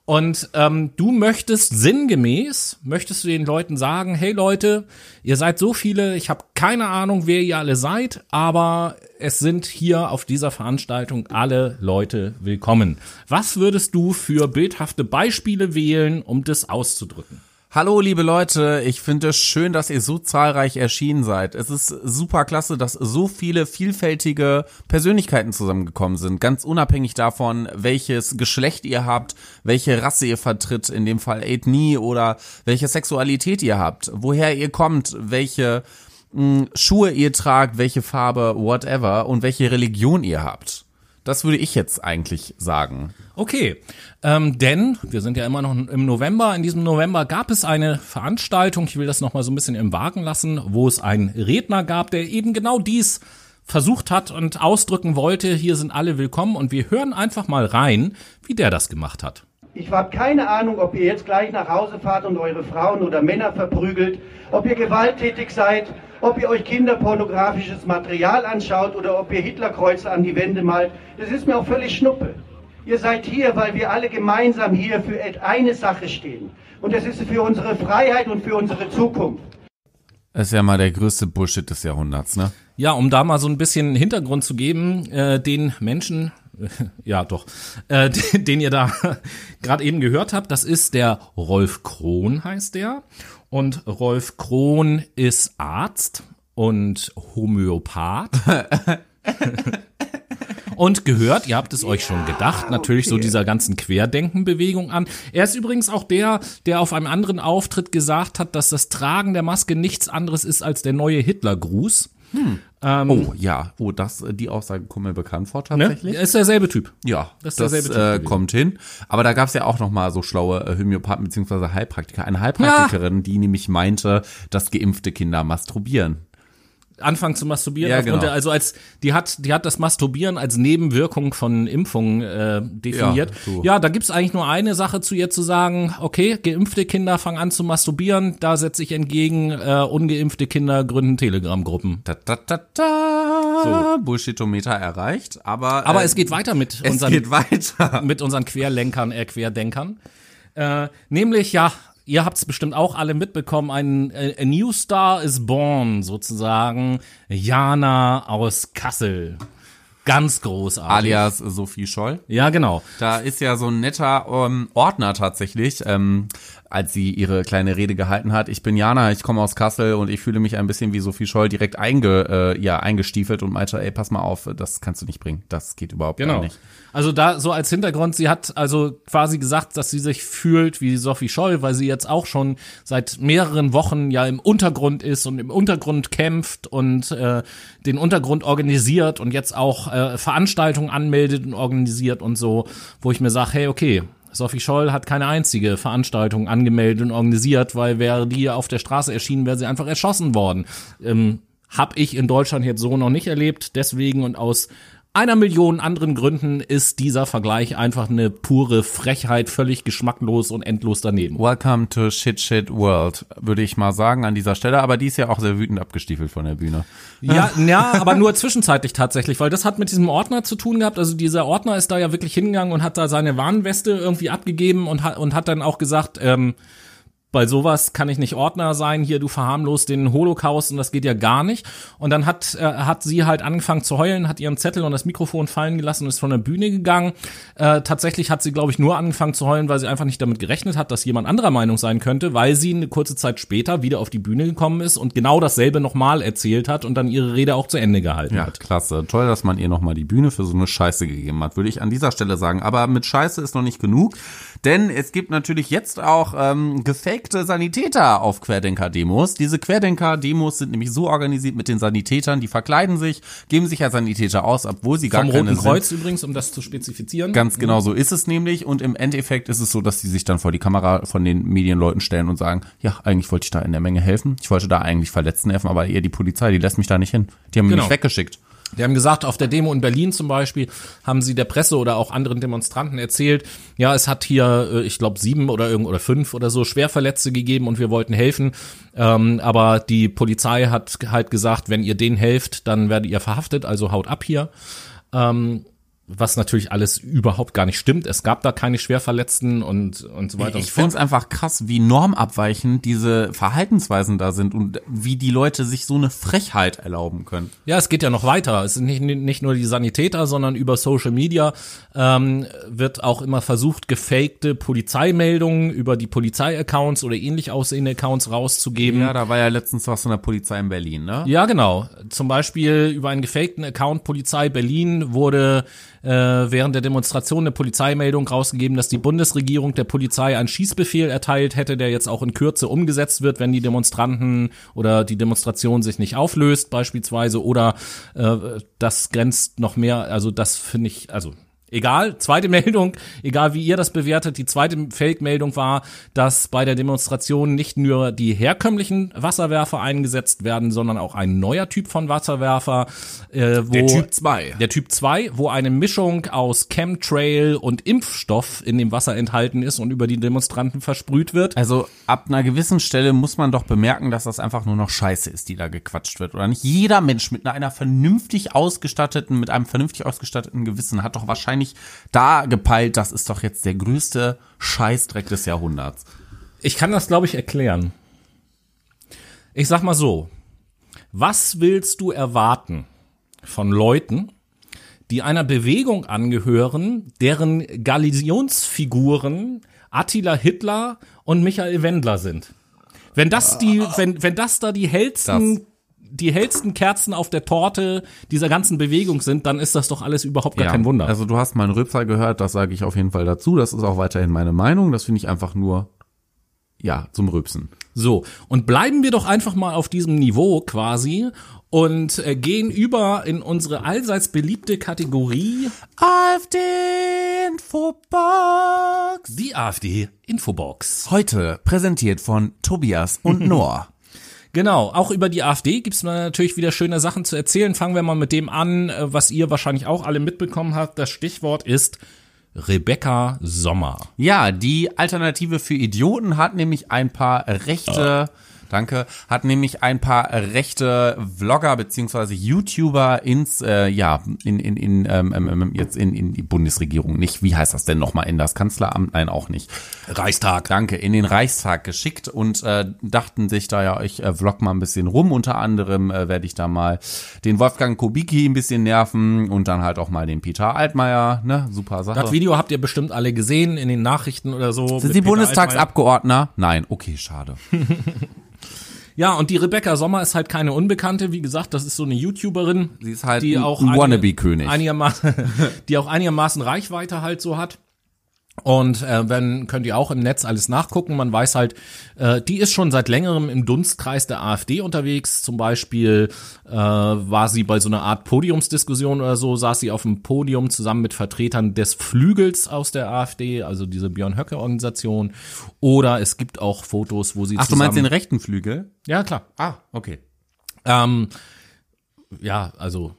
Und ähm, du möchtest sinngemäß, möchtest du den Leuten sagen, hey Leute, ihr seid so viele, ich habe keine Ahnung, wer ihr alle seid, aber es sind hier auf dieser Veranstaltung alle Leute willkommen. Was würdest du für bildhafte Beispiele wählen, um das auszudrücken? Hallo liebe Leute, ich finde es schön, dass ihr so zahlreich erschienen seid. Es ist super klasse, dass so viele vielfältige Persönlichkeiten zusammengekommen sind, ganz unabhängig davon, welches Geschlecht ihr habt, welche Rasse ihr vertritt, in dem Fall Ethnie oder welche Sexualität ihr habt, woher ihr kommt, welche mh, Schuhe ihr tragt, welche Farbe, whatever und welche Religion ihr habt. Das würde ich jetzt eigentlich sagen. Okay, ähm, denn wir sind ja immer noch im November. In diesem November gab es eine Veranstaltung, ich will das nochmal so ein bisschen im Wagen lassen, wo es einen Redner gab, der eben genau dies versucht hat und ausdrücken wollte. Hier sind alle willkommen und wir hören einfach mal rein, wie der das gemacht hat. Ich habe keine Ahnung, ob ihr jetzt gleich nach Hause fahrt und eure Frauen oder Männer verprügelt, ob ihr gewalttätig seid, ob ihr euch kinderpornografisches Material anschaut oder ob ihr Hitlerkreuze an die Wände malt. Das ist mir auch völlig schnuppe. Ihr seid hier, weil wir alle gemeinsam hier für eine Sache stehen. Und das ist für unsere Freiheit und für unsere Zukunft. Das ist ja mal der größte Bullshit des Jahrhunderts, ne? Ja, um da mal so ein bisschen Hintergrund zu geben, äh, den Menschen, ja doch, äh, den, den ihr da gerade eben gehört habt, das ist der Rolf Krohn, heißt der. Und Rolf Krohn ist Arzt und Homöopath. und gehört, ihr habt es euch schon gedacht, natürlich so dieser ganzen Querdenkenbewegung an. Er ist übrigens auch der, der auf einem anderen Auftritt gesagt hat, dass das Tragen der Maske nichts anderes ist als der neue Hitlergruß. Hm. Ähm, oh ja, oh, das, die Aussage kommt mir bekannt vor ne? tatsächlich. Ne? Ist derselbe Typ. Ja, Das das, ist derselbe Typ äh, kommt hin. Aber da gab's ja auch noch mal so schlaue äh, Homöopathen beziehungsweise Heilpraktiker. Eine Heilpraktikerin, die nämlich meinte, dass geimpfte Kinder masturbieren. Anfangen zu masturbieren. Ja, genau. der, also als die hat, die hat das Masturbieren als Nebenwirkung von Impfungen äh, definiert. Ja, so. Ja, da gibt's eigentlich nur eine Sache zu ihr zu sagen, okay, geimpfte Kinder fangen an zu masturbieren, da setze ich entgegen, äh, ungeimpfte Kinder gründen Telegram-Gruppen. Da, da, da, da. Bullshitometer erreicht, aber Aber äh, es geht weiter mit unseren geht weiter. mit unseren Querlenkern, äh, Querdenkern. Äh, nämlich, ja, ihr habt es bestimmt auch alle mitbekommen, ein äh, a New Star is born, sozusagen. Jana aus Kassel. Ganz großartig. Alias Sophie Scholl. Ja, genau. Da ist ja so ein netter ähm, Ordner tatsächlich, ähm, als sie ihre kleine Rede gehalten hat. Ich bin Jana, ich komme aus Kassel und ich fühle mich ein bisschen wie Sophie Scholl direkt einge, äh, ja, eingestiefelt und meinte, ey, pass mal auf, das kannst du nicht bringen. Das geht überhaupt gar Genau. nicht. Also da so als Hintergrund, sie hat also quasi gesagt, dass sie sich fühlt wie Sophie Scholl, weil sie jetzt auch schon seit mehreren Wochen ja im Untergrund ist und im Untergrund kämpft und äh, den Untergrund organisiert und jetzt auch äh, Veranstaltungen anmeldet und organisiert und so, wo ich mir sage, hey, okay, Sophie Scholl hat keine einzige Veranstaltung angemeldet und organisiert, weil wäre die auf der Straße erschienen, wäre sie einfach erschossen worden. Ähm, hab ich in Deutschland jetzt so noch nicht erlebt, deswegen und aus einer Million anderen Gründen ist dieser Vergleich einfach eine pure Frechheit, völlig geschmacklos und endlos daneben. Welcome to Shit Shit World, würde ich mal sagen an dieser Stelle. Aber die ist ja auch sehr wütend abgestiefelt von der Bühne. Ja, ja, aber nur zwischenzeitlich tatsächlich, weil das hat mit diesem Ordner zu tun gehabt. Also dieser Ordner ist da ja wirklich hingegangen und hat da seine Warnweste irgendwie abgegeben und hat, und hat dann auch gesagt, ähm, bei sowas kann ich nicht Ordner sein, hier du verharmlost den Holocaust und das geht ja gar nicht. Und dann hat, äh, hat sie halt angefangen zu heulen, hat ihren Zettel und das Mikrofon fallen gelassen und ist von der Bühne gegangen. Äh, tatsächlich hat sie, glaube ich, nur angefangen zu heulen, weil sie einfach nicht damit gerechnet hat, dass jemand anderer Meinung sein könnte, weil sie eine kurze Zeit später wieder auf die Bühne gekommen ist und genau dasselbe nochmal erzählt hat und dann ihre Rede auch zu Ende gehalten Ja, hat. klasse. Toll, dass man ihr nochmal die Bühne für so eine Scheiße gegeben hat, würde ich an dieser Stelle sagen. Aber mit Scheiße ist noch nicht genug, denn es gibt natürlich jetzt auch ähm, gefakte Sanitäter auf Querdenker-Demos. Diese Querdenker-Demos sind nämlich so organisiert mit den Sanitätern, die verkleiden sich, geben sich als Sanitäter aus, obwohl sie gar Vom keine Roten sind. Kreuz übrigens, um das zu spezifizieren. Ganz genau so ist es nämlich. Und im Endeffekt ist es so, dass sie sich dann vor die Kamera von den Medienleuten stellen und sagen, ja, eigentlich wollte ich da in der Menge helfen. Ich wollte da eigentlich Verletzten helfen, aber eher die Polizei, die lässt mich da nicht hin. Die haben Genau. mich weggeschickt. Die haben gesagt, auf der Demo in Berlin zum Beispiel haben sie der Presse oder auch anderen Demonstranten erzählt, ja, es hat hier, äh, ich glaube, sieben oder irgend oder fünf oder so Schwerverletzte gegeben und wir wollten helfen. Ähm, aber die Polizei hat halt gesagt, wenn ihr denen helft, dann werdet ihr verhaftet, also haut ab hier. Ähm, was natürlich alles überhaupt gar nicht stimmt. Es gab da keine Schwerverletzten und, und so weiter Ich finde es einfach krass, wie normabweichend diese Verhaltensweisen da sind und wie die Leute sich so eine Frechheit erlauben können. Ja, es geht ja noch weiter. Es sind nicht, nicht nur die Sanitäter, sondern über Social Media ähm, wird auch immer versucht, gefakte Polizeimeldungen über die Polizeiaccounts oder ähnlich aussehende Accounts rauszugeben. Ja, da war ja letztens was von der Polizei in Berlin, ne? Ja, genau. Zum Beispiel über einen gefakten Account Polizei Berlin wurde äh, während der Demonstration eine Polizeimeldung rausgegeben, dass die Bundesregierung der Polizei einen Schießbefehl erteilt hätte, der jetzt auch in Kürze umgesetzt wird, wenn die Demonstranten oder die Demonstration sich nicht auflöst beispielsweise oder äh, das grenzt noch mehr, also das finde ich, also Egal, zweite Meldung, egal wie ihr das bewertet, die zweite Fake-Meldung war, dass bei der Demonstration nicht nur die herkömmlichen Wasserwerfer eingesetzt werden, sondern auch ein neuer Typ von Wasserwerfer. Äh, wo, Der Typ 2. Der Typ 2, wo eine Mischung aus Chemtrail und Impfstoff in dem Wasser enthalten ist und über die Demonstranten versprüht wird. Also ab einer gewissen Stelle muss man doch bemerken, dass das einfach nur noch Scheiße ist, die da gequatscht wird. Oder nicht jeder Mensch mit einer vernünftig ausgestatteten, mit einem vernünftig ausgestatteten Gewissen hat doch wahrscheinlich da gepeilt, das ist doch jetzt der größte Scheißdreck des Jahrhunderts. Ich kann das, glaube ich, erklären. Ich sag mal so, was willst du erwarten von Leuten, die einer Bewegung angehören, deren Galionsfiguren Attila Hitler und Michael Wendler sind? Wenn das die, wenn, wenn das da die hellsten, Das. Die hellsten Kerzen auf der Torte dieser ganzen Bewegung sind, dann ist das doch alles überhaupt gar Ja, kein Wunder. Also du hast meinen Rülpser gehört, das sage ich auf jeden Fall dazu. Das ist auch weiterhin meine Meinung. Das finde ich einfach nur, ja, zum Rülpsen. So, und bleiben wir doch einfach mal auf diesem Niveau quasi und äh, gehen über in unsere allseits beliebte Kategorie, AfD Infobox. die AfD Infobox. Heute präsentiert von Tobias und Noah. Genau, auch über die AfD gibt's natürlich wieder schöne Sachen zu erzählen. Fangen wir mal mit dem an, äh, was ihr wahrscheinlich auch alle mitbekommen habt. Das Stichwort ist Rebecca Sommer. Ja, die Alternative für Idioten hat nämlich ein paar rechte, danke, hat nämlich ein paar rechte Vlogger beziehungsweise YouTuber ins, äh, ja, in, in, in, ähm, ähm, jetzt in, in die Bundesregierung nicht. Wie heißt das denn nochmal? In das Kanzleramt? Nein, auch nicht. Reichstag. Danke, in den Reichstag geschickt und äh, dachten sich da ja, ich äh, vlog mal ein bisschen rum. Unter anderem äh, werde ich da mal den Wolfgang Kubicki ein bisschen nerven und dann halt auch mal den Peter Altmaier, ne? Super Sache. Das Video habt ihr bestimmt alle gesehen in den Nachrichten oder so. Sind Sie Bundestagsabgeordneter? Nein, okay, schade. Ja, und die Rebecca Sommer ist halt keine Unbekannte. Wie gesagt, das ist so eine YouTuberin. Sie ist halt die ein- auch Wannabe-König. Einigermaßen, die auch einigermaßen Reichweite halt so hat. Und äh, wenn könnt ihr auch im Netz alles nachgucken. Man weiß halt, äh, die ist schon seit längerem im Dunstkreis der AfD unterwegs. Zum Beispiel äh, war sie bei so einer Art Podiumsdiskussion oder so, saß sie auf dem Podium zusammen mit Vertretern des Flügels aus der AfD, also diese Björn Höcke Organisation. Oder es gibt auch Fotos, wo sie Ach, du zusammen. meinst den rechten Flügel? ja klar. Ah, okay. Ähm, ja, also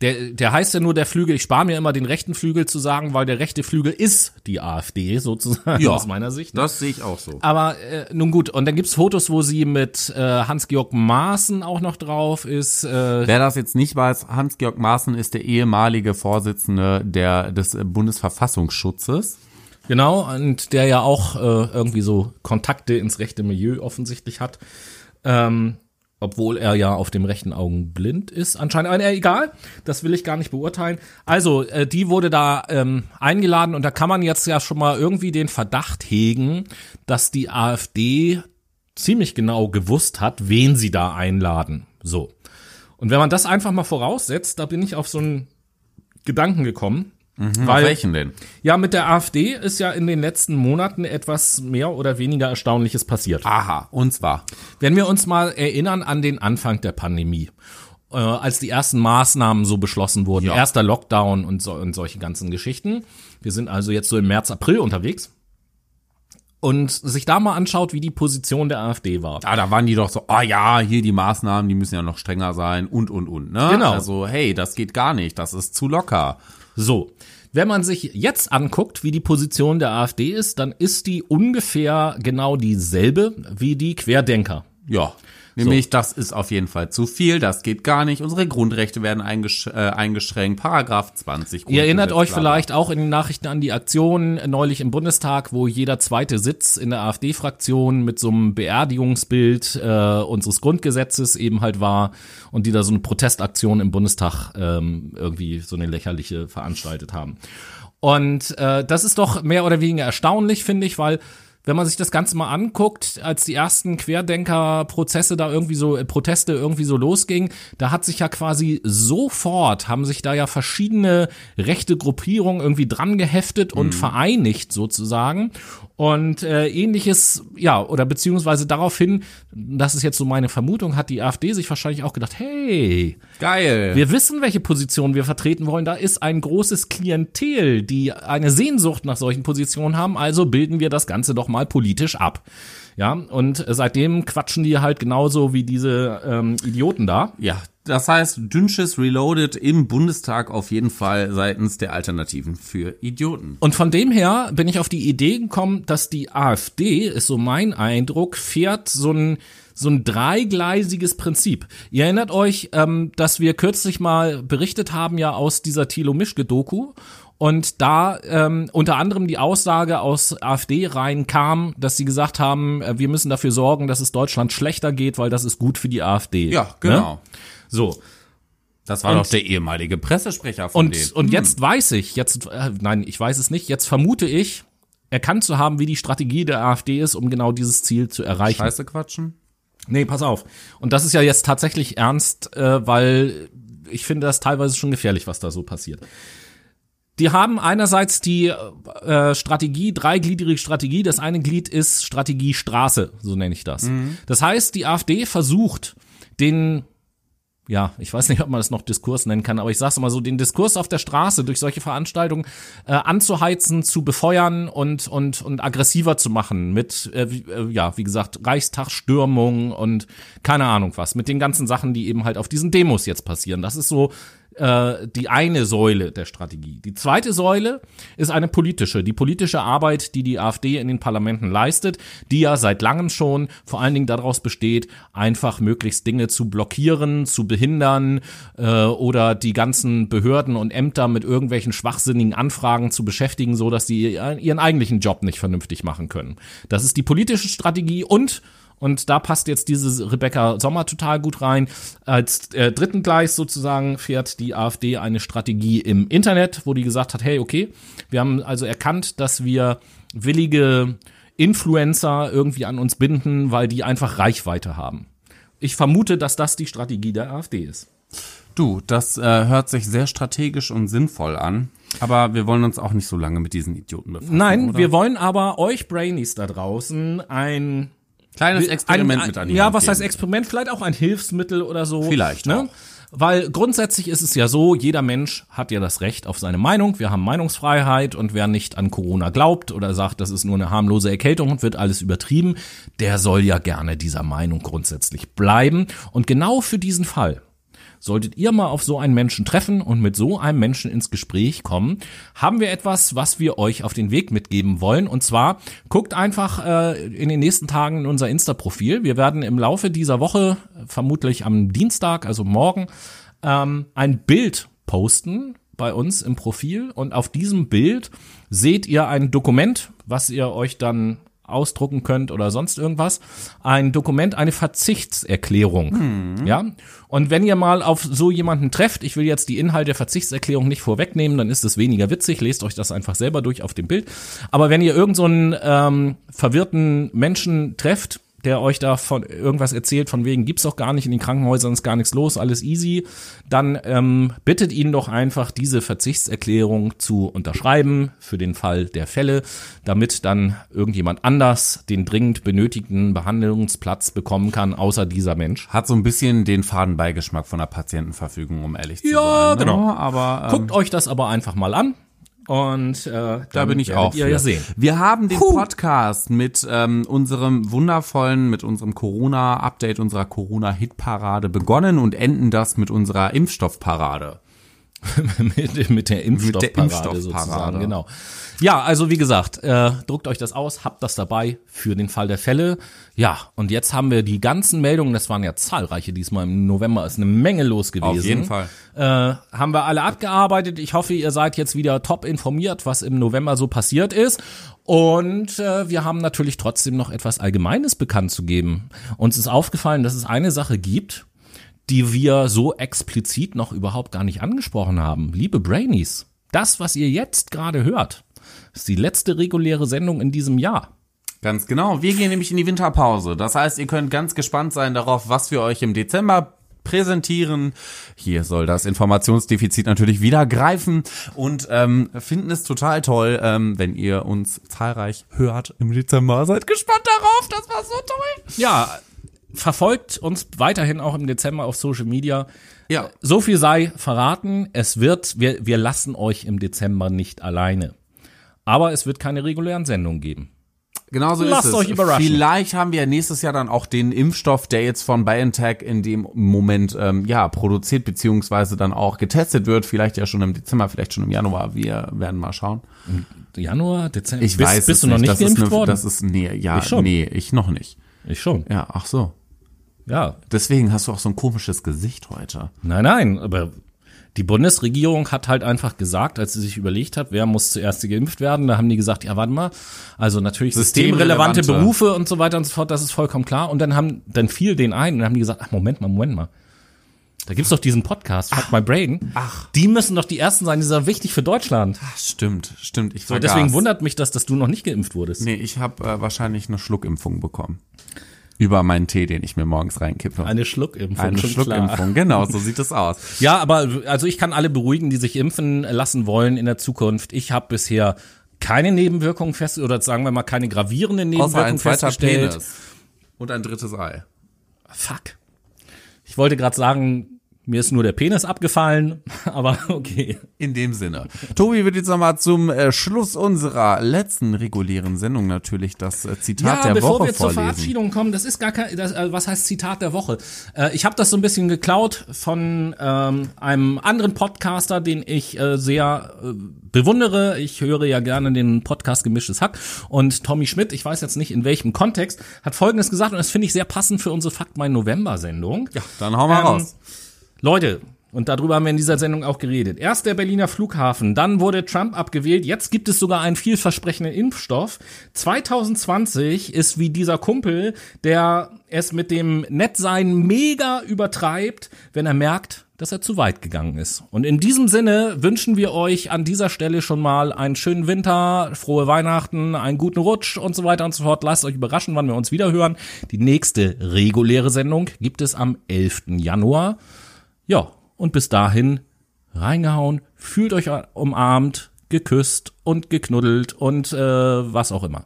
der, der heißt ja nur der Flügel. Ich spare mir immer den rechten Flügel zu sagen, weil der rechte Flügel ist die AfD sozusagen aus meiner Sicht. Das sehe ich auch so. Aber äh, nun gut, und dann gibt's Fotos, wo sie mit äh, Hans-Georg Maaßen auch noch drauf ist. Äh, Wer das jetzt nicht weiß, Hans-Georg Maaßen ist der ehemalige Vorsitzende der, des Bundesverfassungsschutzes. Genau, und der ja auch äh, irgendwie so Kontakte ins rechte Milieu offensichtlich hat. Ähm, obwohl er ja auf dem rechten Augen blind ist anscheinend. Aber egal, das will ich gar nicht beurteilen. Also, äh, die wurde da ähm, eingeladen und da kann man jetzt ja schon mal irgendwie den Verdacht hegen, dass die AfD ziemlich genau gewusst hat, wen sie da einladen. So. Und wenn man das einfach mal voraussetzt, da bin ich auf so einen Gedanken gekommen. Weil, welchen denn? Ja, mit der AfD ist ja in den letzten Monaten etwas mehr oder weniger Erstaunliches passiert. Aha, und zwar. Wenn wir uns mal erinnern an den Anfang der Pandemie, äh, als die ersten Maßnahmen so beschlossen wurden, Ja. erster Lockdown und, so, und solche ganzen Geschichten. Wir sind also jetzt so im März, April unterwegs. Und sich da mal anschaut, wie die Position der AfD war. Ah, da waren die doch so, ah ja, hier die Maßnahmen, die müssen ja noch strenger sein und, und, und, ne? Genau. Also, hey, das geht gar nicht, das ist zu locker. So, wenn man sich jetzt anguckt, wie die Position der AfD ist, dann ist die ungefähr genau dieselbe wie die Querdenker. Ja. Nämlich, das ist auf jeden Fall zu viel, das geht gar nicht. Unsere Grundrechte werden eingesch äh, eingeschränkt. Paragraph 20. Ihr erinnert euch vielleicht auch in den Nachrichten an die Aktion neulich im Bundestag, wo jeder zweite Sitz in der AfD-Fraktion mit so einem Beerdigungsbild äh, unseres Grundgesetzes eben halt war und die da so eine Protestaktion im Bundestag ähm, irgendwie so eine lächerliche veranstaltet haben. Und äh, das ist doch mehr oder weniger erstaunlich, finde ich, weil wenn man sich das Ganze mal anguckt, als die ersten Querdenker-Prozesse da irgendwie so, äh, Proteste irgendwie so losgingen, da hat sich ja quasi sofort, haben sich da ja verschiedene rechte Gruppierungen irgendwie dran geheftet und vereinigt sozusagen. Und äh, ähnliches, ja, oder beziehungsweise daraufhin, das ist jetzt so meine Vermutung, hat die AfD sich wahrscheinlich auch gedacht, hey, Geil. wir wissen, welche Position wir vertreten wollen. Da ist ein großes Klientel, die eine Sehnsucht nach solchen Positionen haben. Also bilden wir das Ganze doch mal politisch ab. Ja, und seitdem quatschen die halt genauso wie diese ähm, Idioten da. ja, das heißt, Dünnsches Reloaded im Bundestag auf jeden Fall seitens der Alternativen für Idioten. Und von dem her bin ich auf die Idee gekommen, dass die AfD, ist so mein Eindruck, fährt so ein so ein dreigleisiges Prinzip. Ihr erinnert euch, ähm, dass wir kürzlich mal berichtet haben ja aus dieser Thilo Mischke-Doku und da ähm, unter anderem die Aussage aus AfD-Reihen kam, dass sie gesagt haben, äh, wir müssen dafür sorgen, dass es Deutschland schlechter geht, weil das ist gut für die AfD. Ja, genau. Ne? So. Das war Und- doch der ehemalige Pressesprecher von Und, denen. und jetzt weiß ich, jetzt, äh, nein, ich weiß es nicht, jetzt vermute ich, erkannt zu haben, wie die Strategie der AfD ist, um genau dieses Ziel zu erreichen. Scheiße quatschen. Nee, pass auf. Und das ist ja jetzt tatsächlich ernst, äh, weil ich finde das teilweise schon gefährlich, was da so passiert. Die haben einerseits die äh, Strategie, dreigliedrige Strategie. Das eine Glied ist Strategie Straße, so nenne ich das. Das heißt, die AfD versucht, den ja, ich weiß nicht, ob man das noch Diskurs nennen kann, aber ich sag's mal so, den Diskurs auf der Straße durch solche Veranstaltungen äh, anzuheizen, zu befeuern und und und aggressiver zu machen mit äh, wie, äh, ja, wie gesagt, Reichstagsstürmung und keine Ahnung was, mit den ganzen Sachen, die eben halt auf diesen Demos jetzt passieren. Das ist so äh, die eine Säule der Strategie. Die zweite Säule ist eine politische, die politische Arbeit, die die AfD in den Parlamenten leistet, die ja seit langem schon vor allen Dingen daraus besteht, einfach möglichst Dinge zu blockieren, zu behindern äh, oder die ganzen Behörden und Ämter mit irgendwelchen schwachsinnigen Anfragen zu beschäftigen, so dass sie ihren eigentlichen Job nicht vernünftig machen können. Das ist die politische Strategie und und da passt jetzt diese Rebecca Sommer total gut rein. Als äh, dritten Gleis sozusagen fährt die AfD eine Strategie im Internet, wo die gesagt hat, hey, okay, wir haben also erkannt, dass wir willige Influencer irgendwie an uns binden, weil die einfach Reichweite haben. Ich vermute, dass das die Strategie der AfD ist. Du, das äh, hört sich sehr strategisch und sinnvoll an. Aber wir wollen uns auch nicht so lange mit diesen Idioten befassen. Nein, oder? wir wollen aber euch Brainies da draußen ein kleines Experiment ein, mit an die Ja, was heißt. Experiment? Vielleicht auch ein Hilfsmittel oder so. Vielleicht ne? auch. Weil grundsätzlich ist es ja so, jeder Mensch hat ja das Recht auf seine Meinung. Wir haben Meinungsfreiheit und wer nicht an Corona glaubt oder sagt, das ist nur eine harmlose Erkältung und wird alles übertrieben, der soll ja gerne dieser Meinung grundsätzlich bleiben. Und genau für diesen Fall Solltet ihr mal auf so einen Menschen treffen und mit so einem Menschen ins Gespräch kommen, haben wir etwas, was wir euch auf den Weg mitgeben wollen. Und zwar guckt einfach äh, in den nächsten Tagen in unser Insta-Profil. Wir werden im Laufe dieser Woche, vermutlich am Dienstag, also morgen, ähm, ein Bild posten bei uns im Profil. Und auf diesem Bild seht ihr ein Dokument, was ihr euch dann ausdrucken könnt oder sonst irgendwas. Ein Dokument, eine Verzichtserklärung. Ja. Und wenn ihr mal auf so jemanden trefft, ich will jetzt die Inhalte der Verzichtserklärung nicht vorwegnehmen, dann ist es weniger witzig. Lest euch das einfach selber durch auf dem Bild. Aber wenn ihr irgend so einen ähm, verwirrten Menschen trefft, der euch da von irgendwas erzählt, von wegen gibt's doch gar nicht in den Krankenhäusern ist gar nichts los, alles easy, dann ähm, bittet ihn doch einfach diese Verzichtserklärung zu unterschreiben für den Fall der Fälle, damit dann irgendjemand anders den dringend benötigten Behandlungsplatz bekommen kann, außer dieser Mensch. Hat so ein bisschen den Fadenbeigeschmack von der Patientenverfügung, um ehrlich zu Ja, sein. ne? genau. Aber ähm, Guckt euch das aber einfach mal an. Und äh, Da dann bin ich auch. ihr ja sehen. Wir haben den Podcast mit ähm, unserem wundervollen, mit unserem Corona-Update, unserer Corona-Hit-Parade begonnen und enden das mit unserer Impfstoffparade. mit, mit der Impfstoffparade, Impfstoffparade. sozusagen, genau. Ja, also wie gesagt, äh, druckt euch das aus, habt das dabei für den Fall der Fälle. Ja, und jetzt haben wir die ganzen Meldungen, das waren ja zahlreiche diesmal im November, ist eine Menge los gewesen. Auf jeden Fall. Äh, haben wir alle abgearbeitet. Ich hoffe, ihr seid jetzt wieder top informiert, was im November so passiert ist. Und äh, wir haben natürlich trotzdem noch etwas Allgemeines bekannt zu geben. Uns ist aufgefallen, dass es eine Sache gibt, die wir so explizit noch überhaupt gar nicht angesprochen haben. Liebe Brainies, das, was ihr jetzt gerade hört, ist die letzte reguläre Sendung in diesem Jahr. Ganz genau. Wir gehen nämlich in die Winterpause. Das heißt, ihr könnt ganz gespannt sein darauf, was wir euch im Dezember präsentieren. Hier soll das Informationsdefizit natürlich wieder greifen und ähm, finden es total toll, ähm, wenn ihr uns zahlreich hört im Dezember. Seid gespannt darauf, das war so toll. Ja, verfolgt uns weiterhin auch im Dezember auf Social Media. Ja. So viel sei verraten, es wird, wir, wir lassen euch im Dezember nicht alleine. Aber es wird keine regulären Sendungen geben. Genau so Lasst ist es. euch überraschen. Vielleicht haben wir nächstes Jahr dann auch den Impfstoff, der jetzt von BioNTech in dem Moment ähm, ja produziert beziehungsweise dann auch getestet wird. Vielleicht ja schon im Dezember, vielleicht schon im Januar. Wir werden mal schauen. Januar, Dezember. Ich bist, weiß bist du noch nicht das geimpft ist eine, worden? Das ist nee, ja, Ich schon. nee, ich noch nicht. ich schon. Ja, ach so. Ja. Deswegen hast du auch so ein komisches Gesicht heute. Nein, nein, aber die Bundesregierung hat halt einfach gesagt, als sie sich überlegt hat, wer muss zuerst geimpft werden, da haben die gesagt, ja, warte mal, also natürlich systemrelevante Systemrelevante. Berufe und so weiter und so fort, das ist vollkommen klar. Und dann haben, dann fiel denen ein und dann haben die gesagt, ach, Moment mal, Moment mal. Da gibt's doch diesen Podcast, Fuck My Brain. Ach. Die müssen doch die ersten sein, die sind wichtig für Deutschland. Ach, stimmt, stimmt. Ich So, vergaß. deswegen wundert mich das, dass du noch nicht geimpft wurdest. Nee, ich habe äh, wahrscheinlich eine Schluckimpfung bekommen. Über meinen Tee, den ich mir morgens reinkippe. Eine Schluckimpfung. Eine schon klar. Schluckimpfung, genau, so sieht es aus. Ja, aber also ich kann alle beruhigen, die sich impfen lassen wollen in der Zukunft. Ich habe bisher keine Nebenwirkungen fest oder sagen wir mal keine gravierenden Außer Nebenwirkungen ein zweiter festgestellt. Penis. Und ein drittes Ei. Fuck. Ich wollte gerade sagen, mir ist nur der Penis abgefallen, aber okay. In dem Sinne. Tobi wird jetzt nochmal zum äh, Schluss unserer letzten regulären Sendung natürlich das äh, Zitat der bevor Woche wir zur vorlesen. Verabschiedung kommen, das ist gar kein, das, äh, was heißt Zitat der Woche? Ich habe das so ein bisschen geklaut von ähm, einem anderen Podcaster, den ich sehr bewundere. Ich höre ja gerne den Podcast Gemischtes Hack und Tommy Schmidt, ich weiß jetzt nicht in welchem Kontext, hat Folgendes gesagt und das finde ich sehr passend für unsere Fakt mein November Sendung. Ja, dann hau mal Ähm, raus. Leute, und darüber haben wir in dieser Sendung auch geredet. Erst der Berliner Flughafen, dann wurde Trump abgewählt, jetzt gibt es sogar einen vielversprechenden Impfstoff. 2020 ist wie dieser Kumpel, der es mit dem Nettsein mega übertreibt, wenn er merkt, dass er zu weit gegangen ist. Und in diesem Sinne wünschen wir euch an dieser Stelle schon mal einen schönen Winter, frohe Weihnachten, einen guten Rutsch und so weiter und so fort. Lasst euch überraschen, wann wir uns wieder hören. Die nächste reguläre Sendung gibt es am 11. Januar. Ja, und bis dahin reingehauen, fühlt euch umarmt, geküsst und geknuddelt und äh, was auch immer.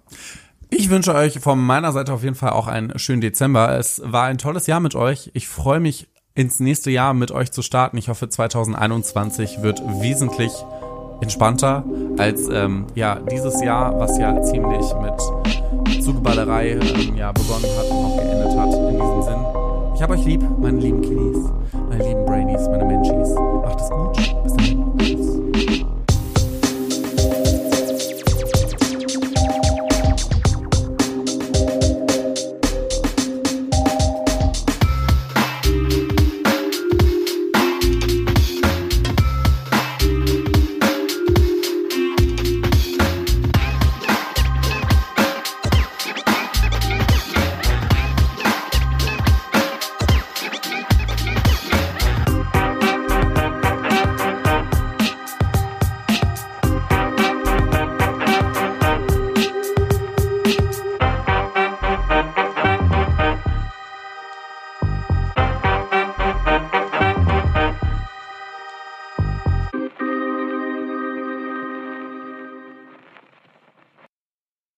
Ich wünsche euch von meiner Seite auf jeden Fall auch einen schönen Dezember. Es war ein tolles Jahr mit euch. Ich freue mich ins nächste Jahr mit euch zu starten. Ich hoffe 2021 wird wesentlich entspannter als ähm, ja dieses Jahr, was ja ziemlich mit Zugeballerei ähm, ja begonnen hat und auch geendet hat. In diesem Sinn, ich habe euch lieb, meine lieben Kiddies, meine lieben Brainies, meine Menschies. Macht es gut.